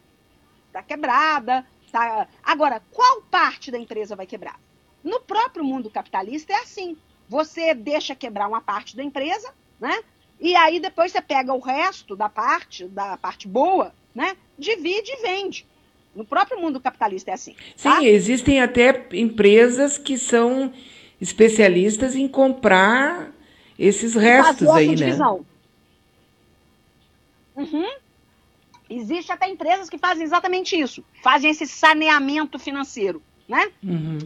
Speaker 7: Tá quebrada. Tá... Agora, qual parte da empresa vai quebrar? No próprio mundo capitalista é assim. Você deixa quebrar uma parte da empresa, né? E aí depois você pega o resto da parte, da parte boa, né? Divide e vende. No próprio mundo capitalista é assim.
Speaker 2: Tá? Sim, existem até empresas que são especialistas em comprar esses restos aí, né?
Speaker 7: Uhum. Existe até empresas que fazem exatamente isso, fazem esse saneamento financeiro, né?
Speaker 2: Uhum.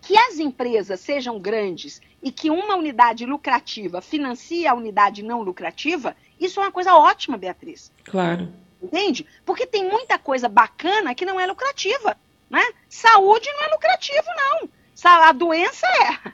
Speaker 7: Que as empresas sejam grandes e que uma unidade lucrativa financie a unidade não lucrativa, isso é uma coisa ótima, Beatriz.
Speaker 2: Claro.
Speaker 7: Entende? Porque tem muita coisa bacana que não é lucrativa, né? Saúde não é lucrativo, não. A doença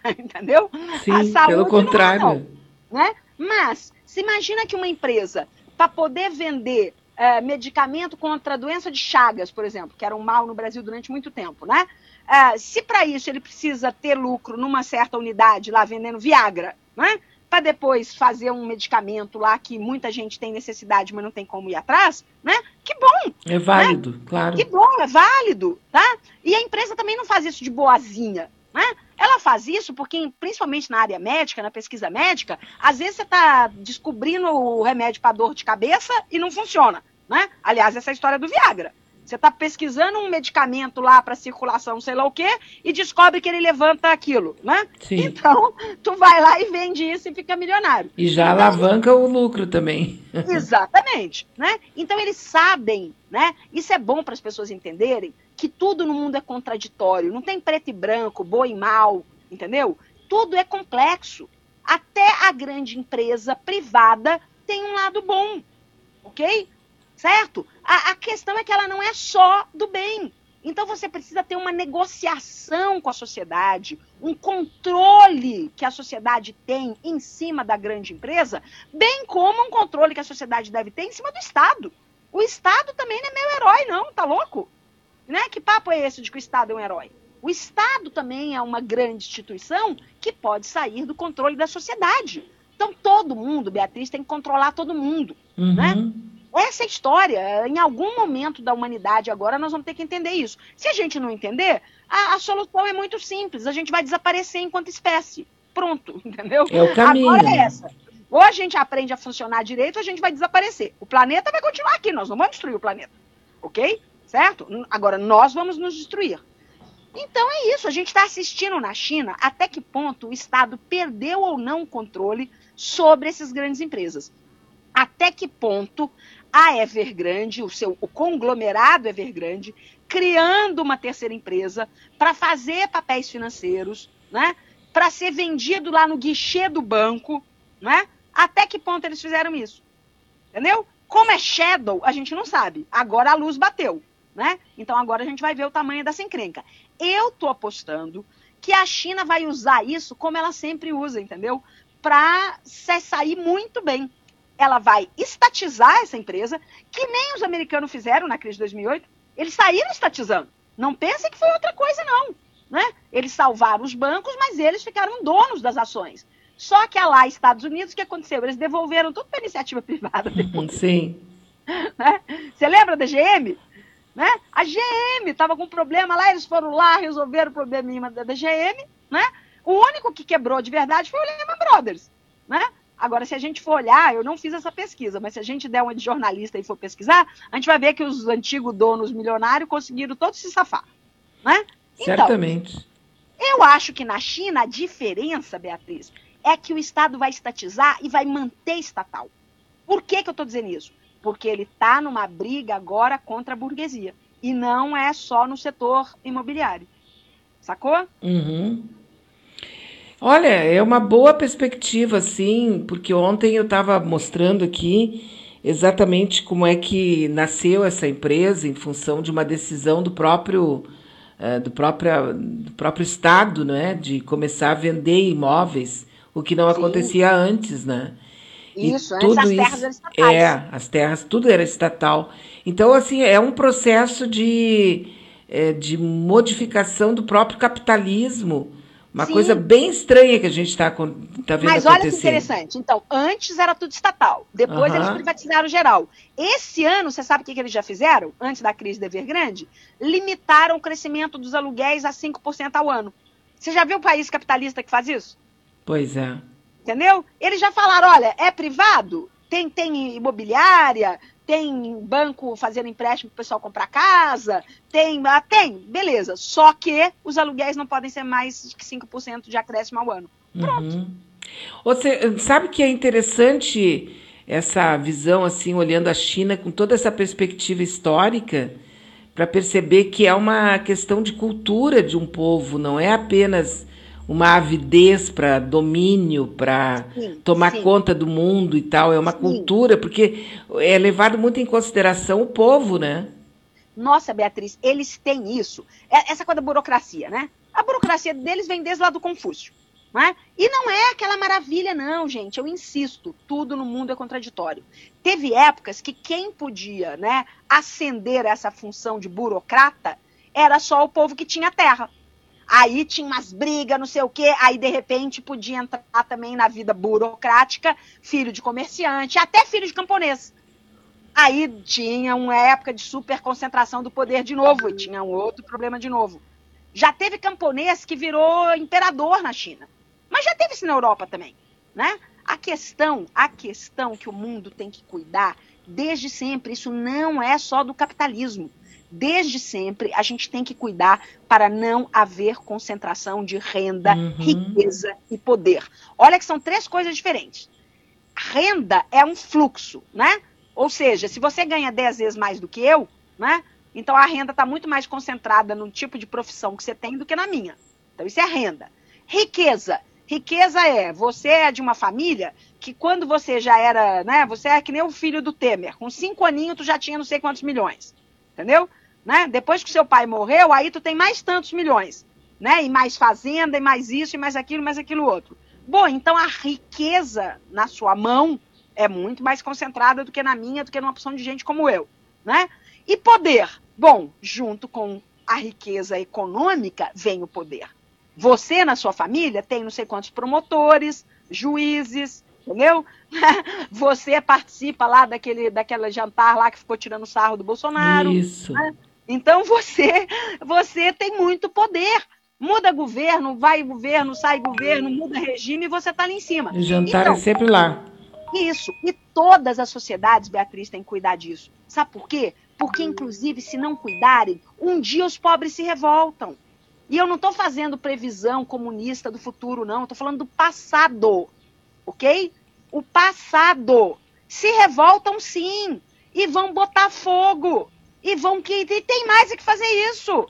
Speaker 7: é, entendeu?
Speaker 2: Sim, a saúde pelo contrário. Não é,
Speaker 7: não, né? Mas, se imagina que uma empresa, para poder vender é, medicamento contra a doença de Chagas, por exemplo, que era um mal no Brasil durante muito tempo, né? É, se para isso ele precisa ter lucro numa certa unidade lá vendendo Viagra, né? Para depois fazer um medicamento lá que muita gente tem necessidade, mas não tem como ir atrás, né? Que bom!
Speaker 2: É válido, né? claro.
Speaker 7: Que bom, é válido, tá? E a empresa também não faz isso de boazinha, né? Ela faz isso porque, principalmente na área médica, na pesquisa médica, às vezes você está descobrindo o remédio para dor de cabeça e não funciona. Né? Aliás, essa é a história do Viagra. Você está pesquisando um medicamento lá para circulação, sei lá o quê, e descobre que ele levanta aquilo, né?
Speaker 2: Sim.
Speaker 7: Então, tu vai lá e vende isso e fica milionário.
Speaker 2: E já então, alavanca o lucro também.
Speaker 7: Exatamente, né? Então eles sabem, né? Isso é bom para as pessoas entenderem que tudo no mundo é contraditório, não tem preto e branco, boa e mal, entendeu? Tudo é complexo. Até a grande empresa privada tem um lado bom, ok? Certo? A, a questão é que ela não é só do bem. Então você precisa ter uma negociação com a sociedade, um controle que a sociedade tem em cima da grande empresa, bem como um controle que a sociedade deve ter em cima do Estado. O Estado também não é meu herói, não, tá louco? Né? Que papo é esse de que o Estado é um herói? O Estado também é uma grande instituição que pode sair do controle da sociedade. Então todo mundo, Beatriz, tem que controlar todo mundo,
Speaker 2: uhum.
Speaker 7: né? Essa é a história. Em algum momento da humanidade agora nós vamos ter que entender isso. Se a gente não entender, a, a solução é muito simples. A gente vai desaparecer enquanto espécie. Pronto, entendeu?
Speaker 2: É o caminho.
Speaker 7: Agora é essa. Ou a gente aprende a funcionar direito, ou a gente vai desaparecer. O planeta vai continuar aqui, nós não vamos destruir o planeta. Ok? Certo? Agora, nós vamos nos destruir. Então é isso, a gente está assistindo na China até que ponto o Estado perdeu ou não o controle sobre essas grandes empresas. Até que ponto a Evergrande, o seu o conglomerado Evergrande, criando uma terceira empresa para fazer papéis financeiros, né? Para ser vendido lá no guichê do banco, né? Até que ponto eles fizeram isso? Entendeu? Como é Shadow, a gente não sabe. Agora a luz bateu, né? Então agora a gente vai ver o tamanho dessa encrenca. Eu tô apostando que a China vai usar isso como ela sempre usa, entendeu? Para sair muito bem ela vai estatizar essa empresa, que nem os americanos fizeram na crise de 2008. Eles saíram estatizando. Não pense que foi outra coisa, não. Né? Eles salvaram os bancos, mas eles ficaram donos das ações. Só que lá, Estados Unidos, o que aconteceu? Eles devolveram tudo para iniciativa privada. Depois.
Speaker 2: Sim.
Speaker 7: Né? Você lembra da GM? Né? A GM estava com um problema lá, eles foram lá, resolveram o probleminha da, da GM. Né? O único que quebrou de verdade foi o Lehman Brothers. Né? Agora, se a gente for olhar, eu não fiz essa pesquisa, mas se a gente der uma de jornalista e for pesquisar, a gente vai ver que os antigos donos milionários conseguiram todos se safar. Né?
Speaker 2: Então, Certamente.
Speaker 7: Então, eu acho que na China a diferença, Beatriz, é que o Estado vai estatizar e vai manter estatal. Por que, que eu estou dizendo isso? Porque ele está numa briga agora contra a burguesia. E não é só no setor imobiliário. Sacou?
Speaker 2: Uhum. Olha, é uma boa perspectiva, sim, porque ontem eu estava mostrando aqui exatamente como é que nasceu essa empresa em função de uma decisão do próprio uh, do, próprio, do próprio Estado, né, de começar a vender imóveis, o que não Sim. acontecia antes, né?
Speaker 7: Isso, e tudo as terras isso, eram estatais.
Speaker 2: É, as terras, tudo era estatal. Então, assim, é um processo de, é, de modificação do próprio capitalismo, uma Sim. coisa bem estranha que a gente está tá vendo
Speaker 7: Mas olha que interessante. Então, antes era tudo estatal. Depois eles privatizaram geral. Esse ano, você sabe o que, que eles já fizeram? Antes da crise da Evergrande? Limitaram o crescimento dos aluguéis a 5% ao ano. Você já viu o país capitalista que faz isso?
Speaker 2: Pois é.
Speaker 7: Entendeu? Eles já falaram: olha, é privado? Tem, tem imobiliária, tem banco fazendo empréstimo para o pessoal comprar casa, tem, ah, tem, beleza. Só que os aluguéis não podem ser mais que 5% de acréscimo ao ano. Pronto. Uhum.
Speaker 2: Você sabe que é interessante essa visão assim, olhando a China com toda essa perspectiva histórica, para perceber que é uma questão de cultura de um povo, não é apenas uma avidez para domínio, para tomar sim. conta do mundo e tal. É uma sim. cultura, porque é levado muito em consideração o povo, né?
Speaker 7: Nossa, Beatriz, eles têm isso. É, essa coisa da burocracia, né? A burocracia deles vem desde lá do Confúcio. Né? E não é aquela maravilha, não, gente. Eu insisto, tudo no mundo é contraditório. Teve épocas que quem podia né, ascender essa função de burocrata era só o povo que tinha terra. Aí tinha umas brigas, não sei o quê, aí de repente podia entrar também na vida burocrática, filho de comerciante, até filho de camponês. Aí tinha uma época de super concentração do poder de novo, e tinha um outro problema de novo. Já teve camponês que virou imperador na China. Mas já teve isso na Europa também, né? A questão, a questão que o mundo tem que cuidar desde sempre, isso não é só do capitalismo desde sempre, a gente tem que cuidar para não haver concentração de renda, uhum. riqueza e poder. Olha que são três coisas diferentes. Renda é um fluxo, né? Ou seja, se você ganha 10 vezes mais do que eu, né? Então a renda está muito mais concentrada no tipo de profissão que você tem do que na minha. Então isso é renda. Riqueza. Riqueza é, você é de uma família que quando você já era, né? Você é que nem o filho do Temer. Com cinco aninhos tu já tinha não sei quantos milhões. Entendeu? Né? Depois que seu pai morreu, aí tu tem mais tantos milhões, né? E mais fazenda, e mais isso, e mais aquilo, mais aquilo outro. Bom, então a riqueza na sua mão é muito mais concentrada do que na minha, do que numa opção de gente como eu, né? E poder. Bom, junto com a riqueza econômica vem o poder. Você, na sua família, tem não sei quantos promotores, juízes, entendeu? Você participa lá daquele, daquele jantar lá que ficou tirando sarro do Bolsonaro.
Speaker 2: Isso. Né?
Speaker 7: Então você, você tem muito poder. Muda governo, vai governo, sai governo, muda regime e você está ali em cima.
Speaker 2: O jantar então, é sempre lá.
Speaker 7: Isso. E todas as sociedades, Beatriz, têm que cuidar disso. Sabe por quê? Porque, inclusive, se não cuidarem, um dia os pobres se revoltam. E eu não estou fazendo previsão comunista do futuro, não. Estou falando do passado. Ok? O passado. Se revoltam, sim. E vão botar fogo e vão que e tem mais é que fazer isso.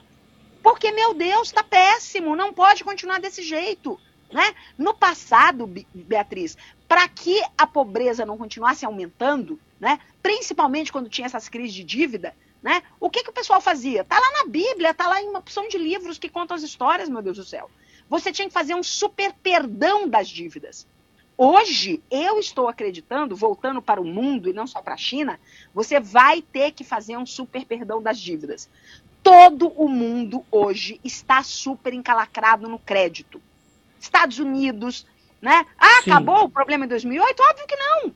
Speaker 7: Porque, meu Deus, está péssimo, não pode continuar desse jeito. Né? No passado, Beatriz, para que a pobreza não continuasse aumentando, né? principalmente quando tinha essas crises de dívida, né? o que, que o pessoal fazia? Está lá na Bíblia, está lá em uma opção de livros que contam as histórias, meu Deus do céu. Você tinha que fazer um super perdão das dívidas. Hoje, eu estou acreditando, voltando para o mundo e não só para a China, você vai ter que fazer um super perdão das dívidas. Todo o mundo hoje está super encalacrado no crédito. Estados Unidos, né? Ah, Sim. acabou o problema em 2008? Óbvio que não.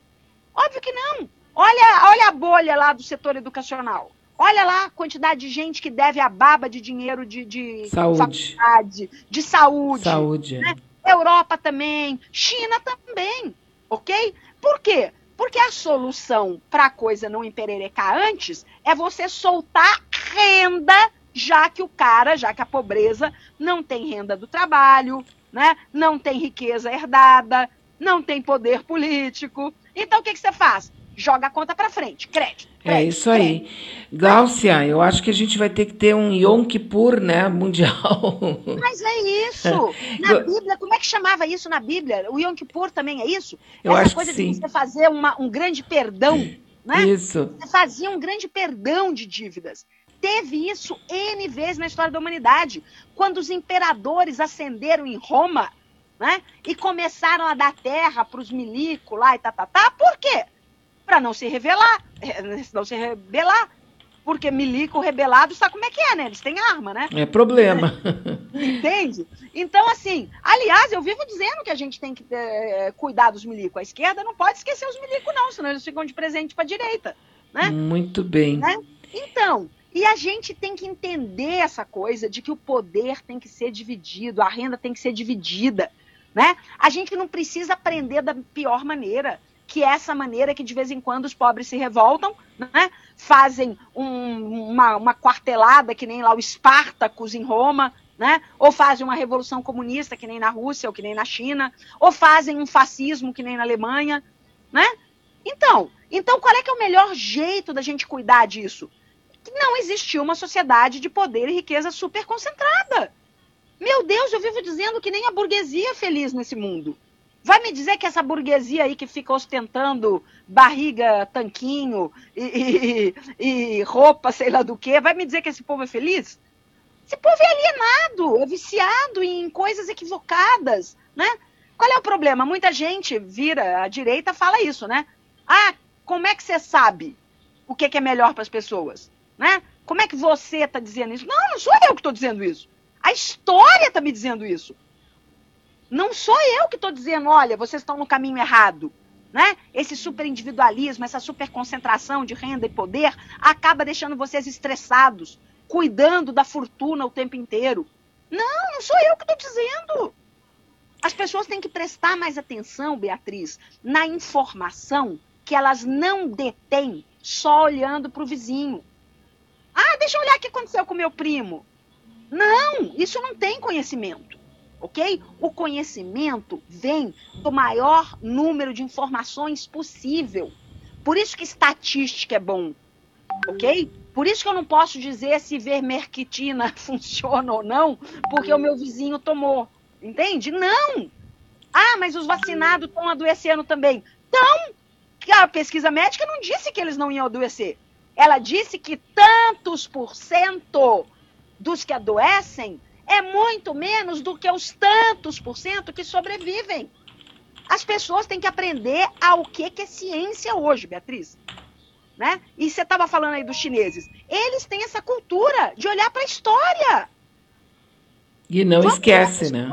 Speaker 7: Óbvio que não. Olha, olha a bolha lá do setor educacional. Olha lá a quantidade de gente que deve a baba de dinheiro de, de
Speaker 2: saúde,
Speaker 7: de saúde.
Speaker 2: Saúde.
Speaker 7: Né? Europa também, China também, ok? Por quê? Porque a solução para a coisa não empererecar antes é você soltar renda, já que o cara, já que a pobreza não tem renda do trabalho, né? não tem riqueza herdada, não tem poder político. Então o que, que você faz? Joga a conta para frente, crédito, é crédito.
Speaker 2: É isso aí. Glaucia, eu acho que a gente vai ter que ter um Yom Kippur, né, mundial.
Speaker 7: Mas é isso. Na Bíblia, como é que chamava isso na Bíblia? O Yom Kippur também é isso?
Speaker 2: Eu Essa acho coisa que
Speaker 7: sim. de você fazer uma, um grande perdão, né?
Speaker 2: Isso.
Speaker 7: Você fazia um grande perdão de dívidas. Teve isso N vezes na história da humanidade. Quando os imperadores ascenderam em Roma, né? E começaram a dar terra para os milicos lá e tá, tá, tá. Por quê? Para não se revelar, é, não se rebelar. Porque milico rebelado, sabe como é que é, né? Eles têm arma, né?
Speaker 2: É problema.
Speaker 7: Entende? Então, assim, aliás, eu vivo dizendo que a gente tem que é, cuidar dos milicos. A esquerda não pode esquecer os milicos, não, senão eles ficam de presente para a direita. Né?
Speaker 2: Muito bem.
Speaker 7: Né? Então, e a gente tem que entender essa coisa de que o poder tem que ser dividido, a renda tem que ser dividida. né? A gente não precisa aprender da pior maneira, que é essa maneira que de vez em quando os pobres se revoltam, né? Fazem um, uma, uma quartelada que nem lá o Espartacus em Roma, né? Ou fazem uma revolução comunista que nem na Rússia ou que nem na China, ou fazem um fascismo que nem na Alemanha, né? Então, então qual é que é o melhor jeito da gente cuidar disso? Que não existiu uma sociedade de poder e riqueza super concentrada. Meu Deus, eu vivo dizendo que nem a burguesia é feliz nesse mundo. Vai me dizer que essa burguesia aí que fica ostentando barriga, tanquinho e, e, e roupa, sei lá do que, vai me dizer que esse povo é feliz? Esse povo é alienado, é viciado em coisas equivocadas, né? Qual é o problema? Muita gente vira à direita fala isso, né? Ah, como é que você sabe o que é melhor para as pessoas, né? Como é que você está dizendo isso? Não, não sou eu que estou dizendo isso. A história está me dizendo isso. Não sou eu que estou dizendo, olha, vocês estão no caminho errado. Né? Esse superindividualismo, essa superconcentração de renda e poder acaba deixando vocês estressados, cuidando da fortuna o tempo inteiro. Não, não sou eu que estou dizendo. As pessoas têm que prestar mais atenção, Beatriz, na informação que elas não detêm só olhando para o vizinho. Ah, deixa eu olhar o que aconteceu com meu primo. Não, isso não tem conhecimento, ok? O conhecimento vem do maior número de informações possível. Por isso que estatística é bom, ok? Por isso que eu não posso dizer se vermerquitina funciona ou não, porque o meu vizinho tomou, entende? Não! Ah, mas os vacinados estão adoecendo também. Então, a pesquisa médica não disse que eles não iam adoecer. Ela disse que tantos por cento dos que adoecem é muito menos do que os tantos por cento que sobrevivem. As pessoas têm que aprender ao que, que é ciência hoje, Beatriz. Né? E você estava falando aí dos chineses. Eles têm essa cultura de olhar para a história.
Speaker 2: E não Vamos esquece, né?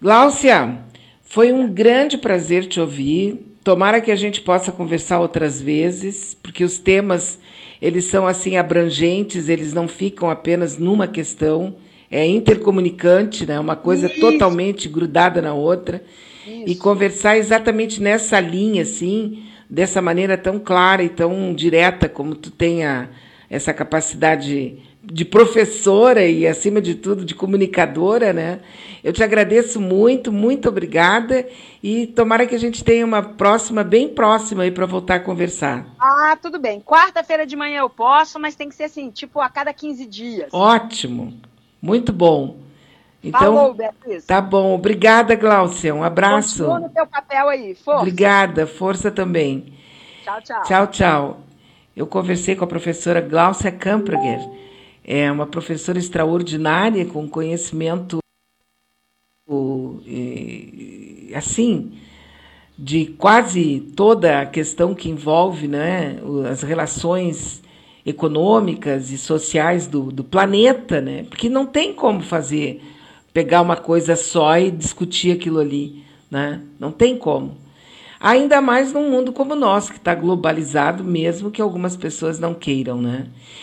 Speaker 2: Gláucia, foi um grande prazer te ouvir. Tomara que a gente possa conversar outras vezes, porque os temas eles são assim abrangentes, eles não ficam apenas numa questão, é intercomunicante, né? Uma coisa Isso. totalmente grudada na outra. Isso. E conversar exatamente nessa linha, assim, dessa maneira tão clara e tão direta como tu tenha essa capacidade de professora e, acima de tudo, de comunicadora, né? Eu te agradeço muito, muito obrigada e tomara que a gente tenha uma próxima, bem próxima aí para voltar a conversar.
Speaker 7: Ah, tudo bem. Quarta-feira de manhã eu posso, mas tem que ser assim, tipo a cada 15 dias.
Speaker 2: Ótimo. Muito bom. Então, Falou, Beatriz. Tá bom. Obrigada, Glaucia. Um abraço. Continua
Speaker 7: no teu papel aí. Força.
Speaker 2: Obrigada. Força também.
Speaker 7: Tchau, tchau.
Speaker 2: Tchau, tchau. Eu conversei com a professora Glaucia Kamprager é uma professora extraordinária, com conhecimento assim de quase toda a questão que envolve né, as relações econômicas e sociais do, do planeta, né? Porque não tem como fazer pegar uma coisa só e discutir aquilo ali, né? Não tem como. Ainda mais num mundo como o nosso, que está globalizado, mesmo que algumas pessoas não queiram, né?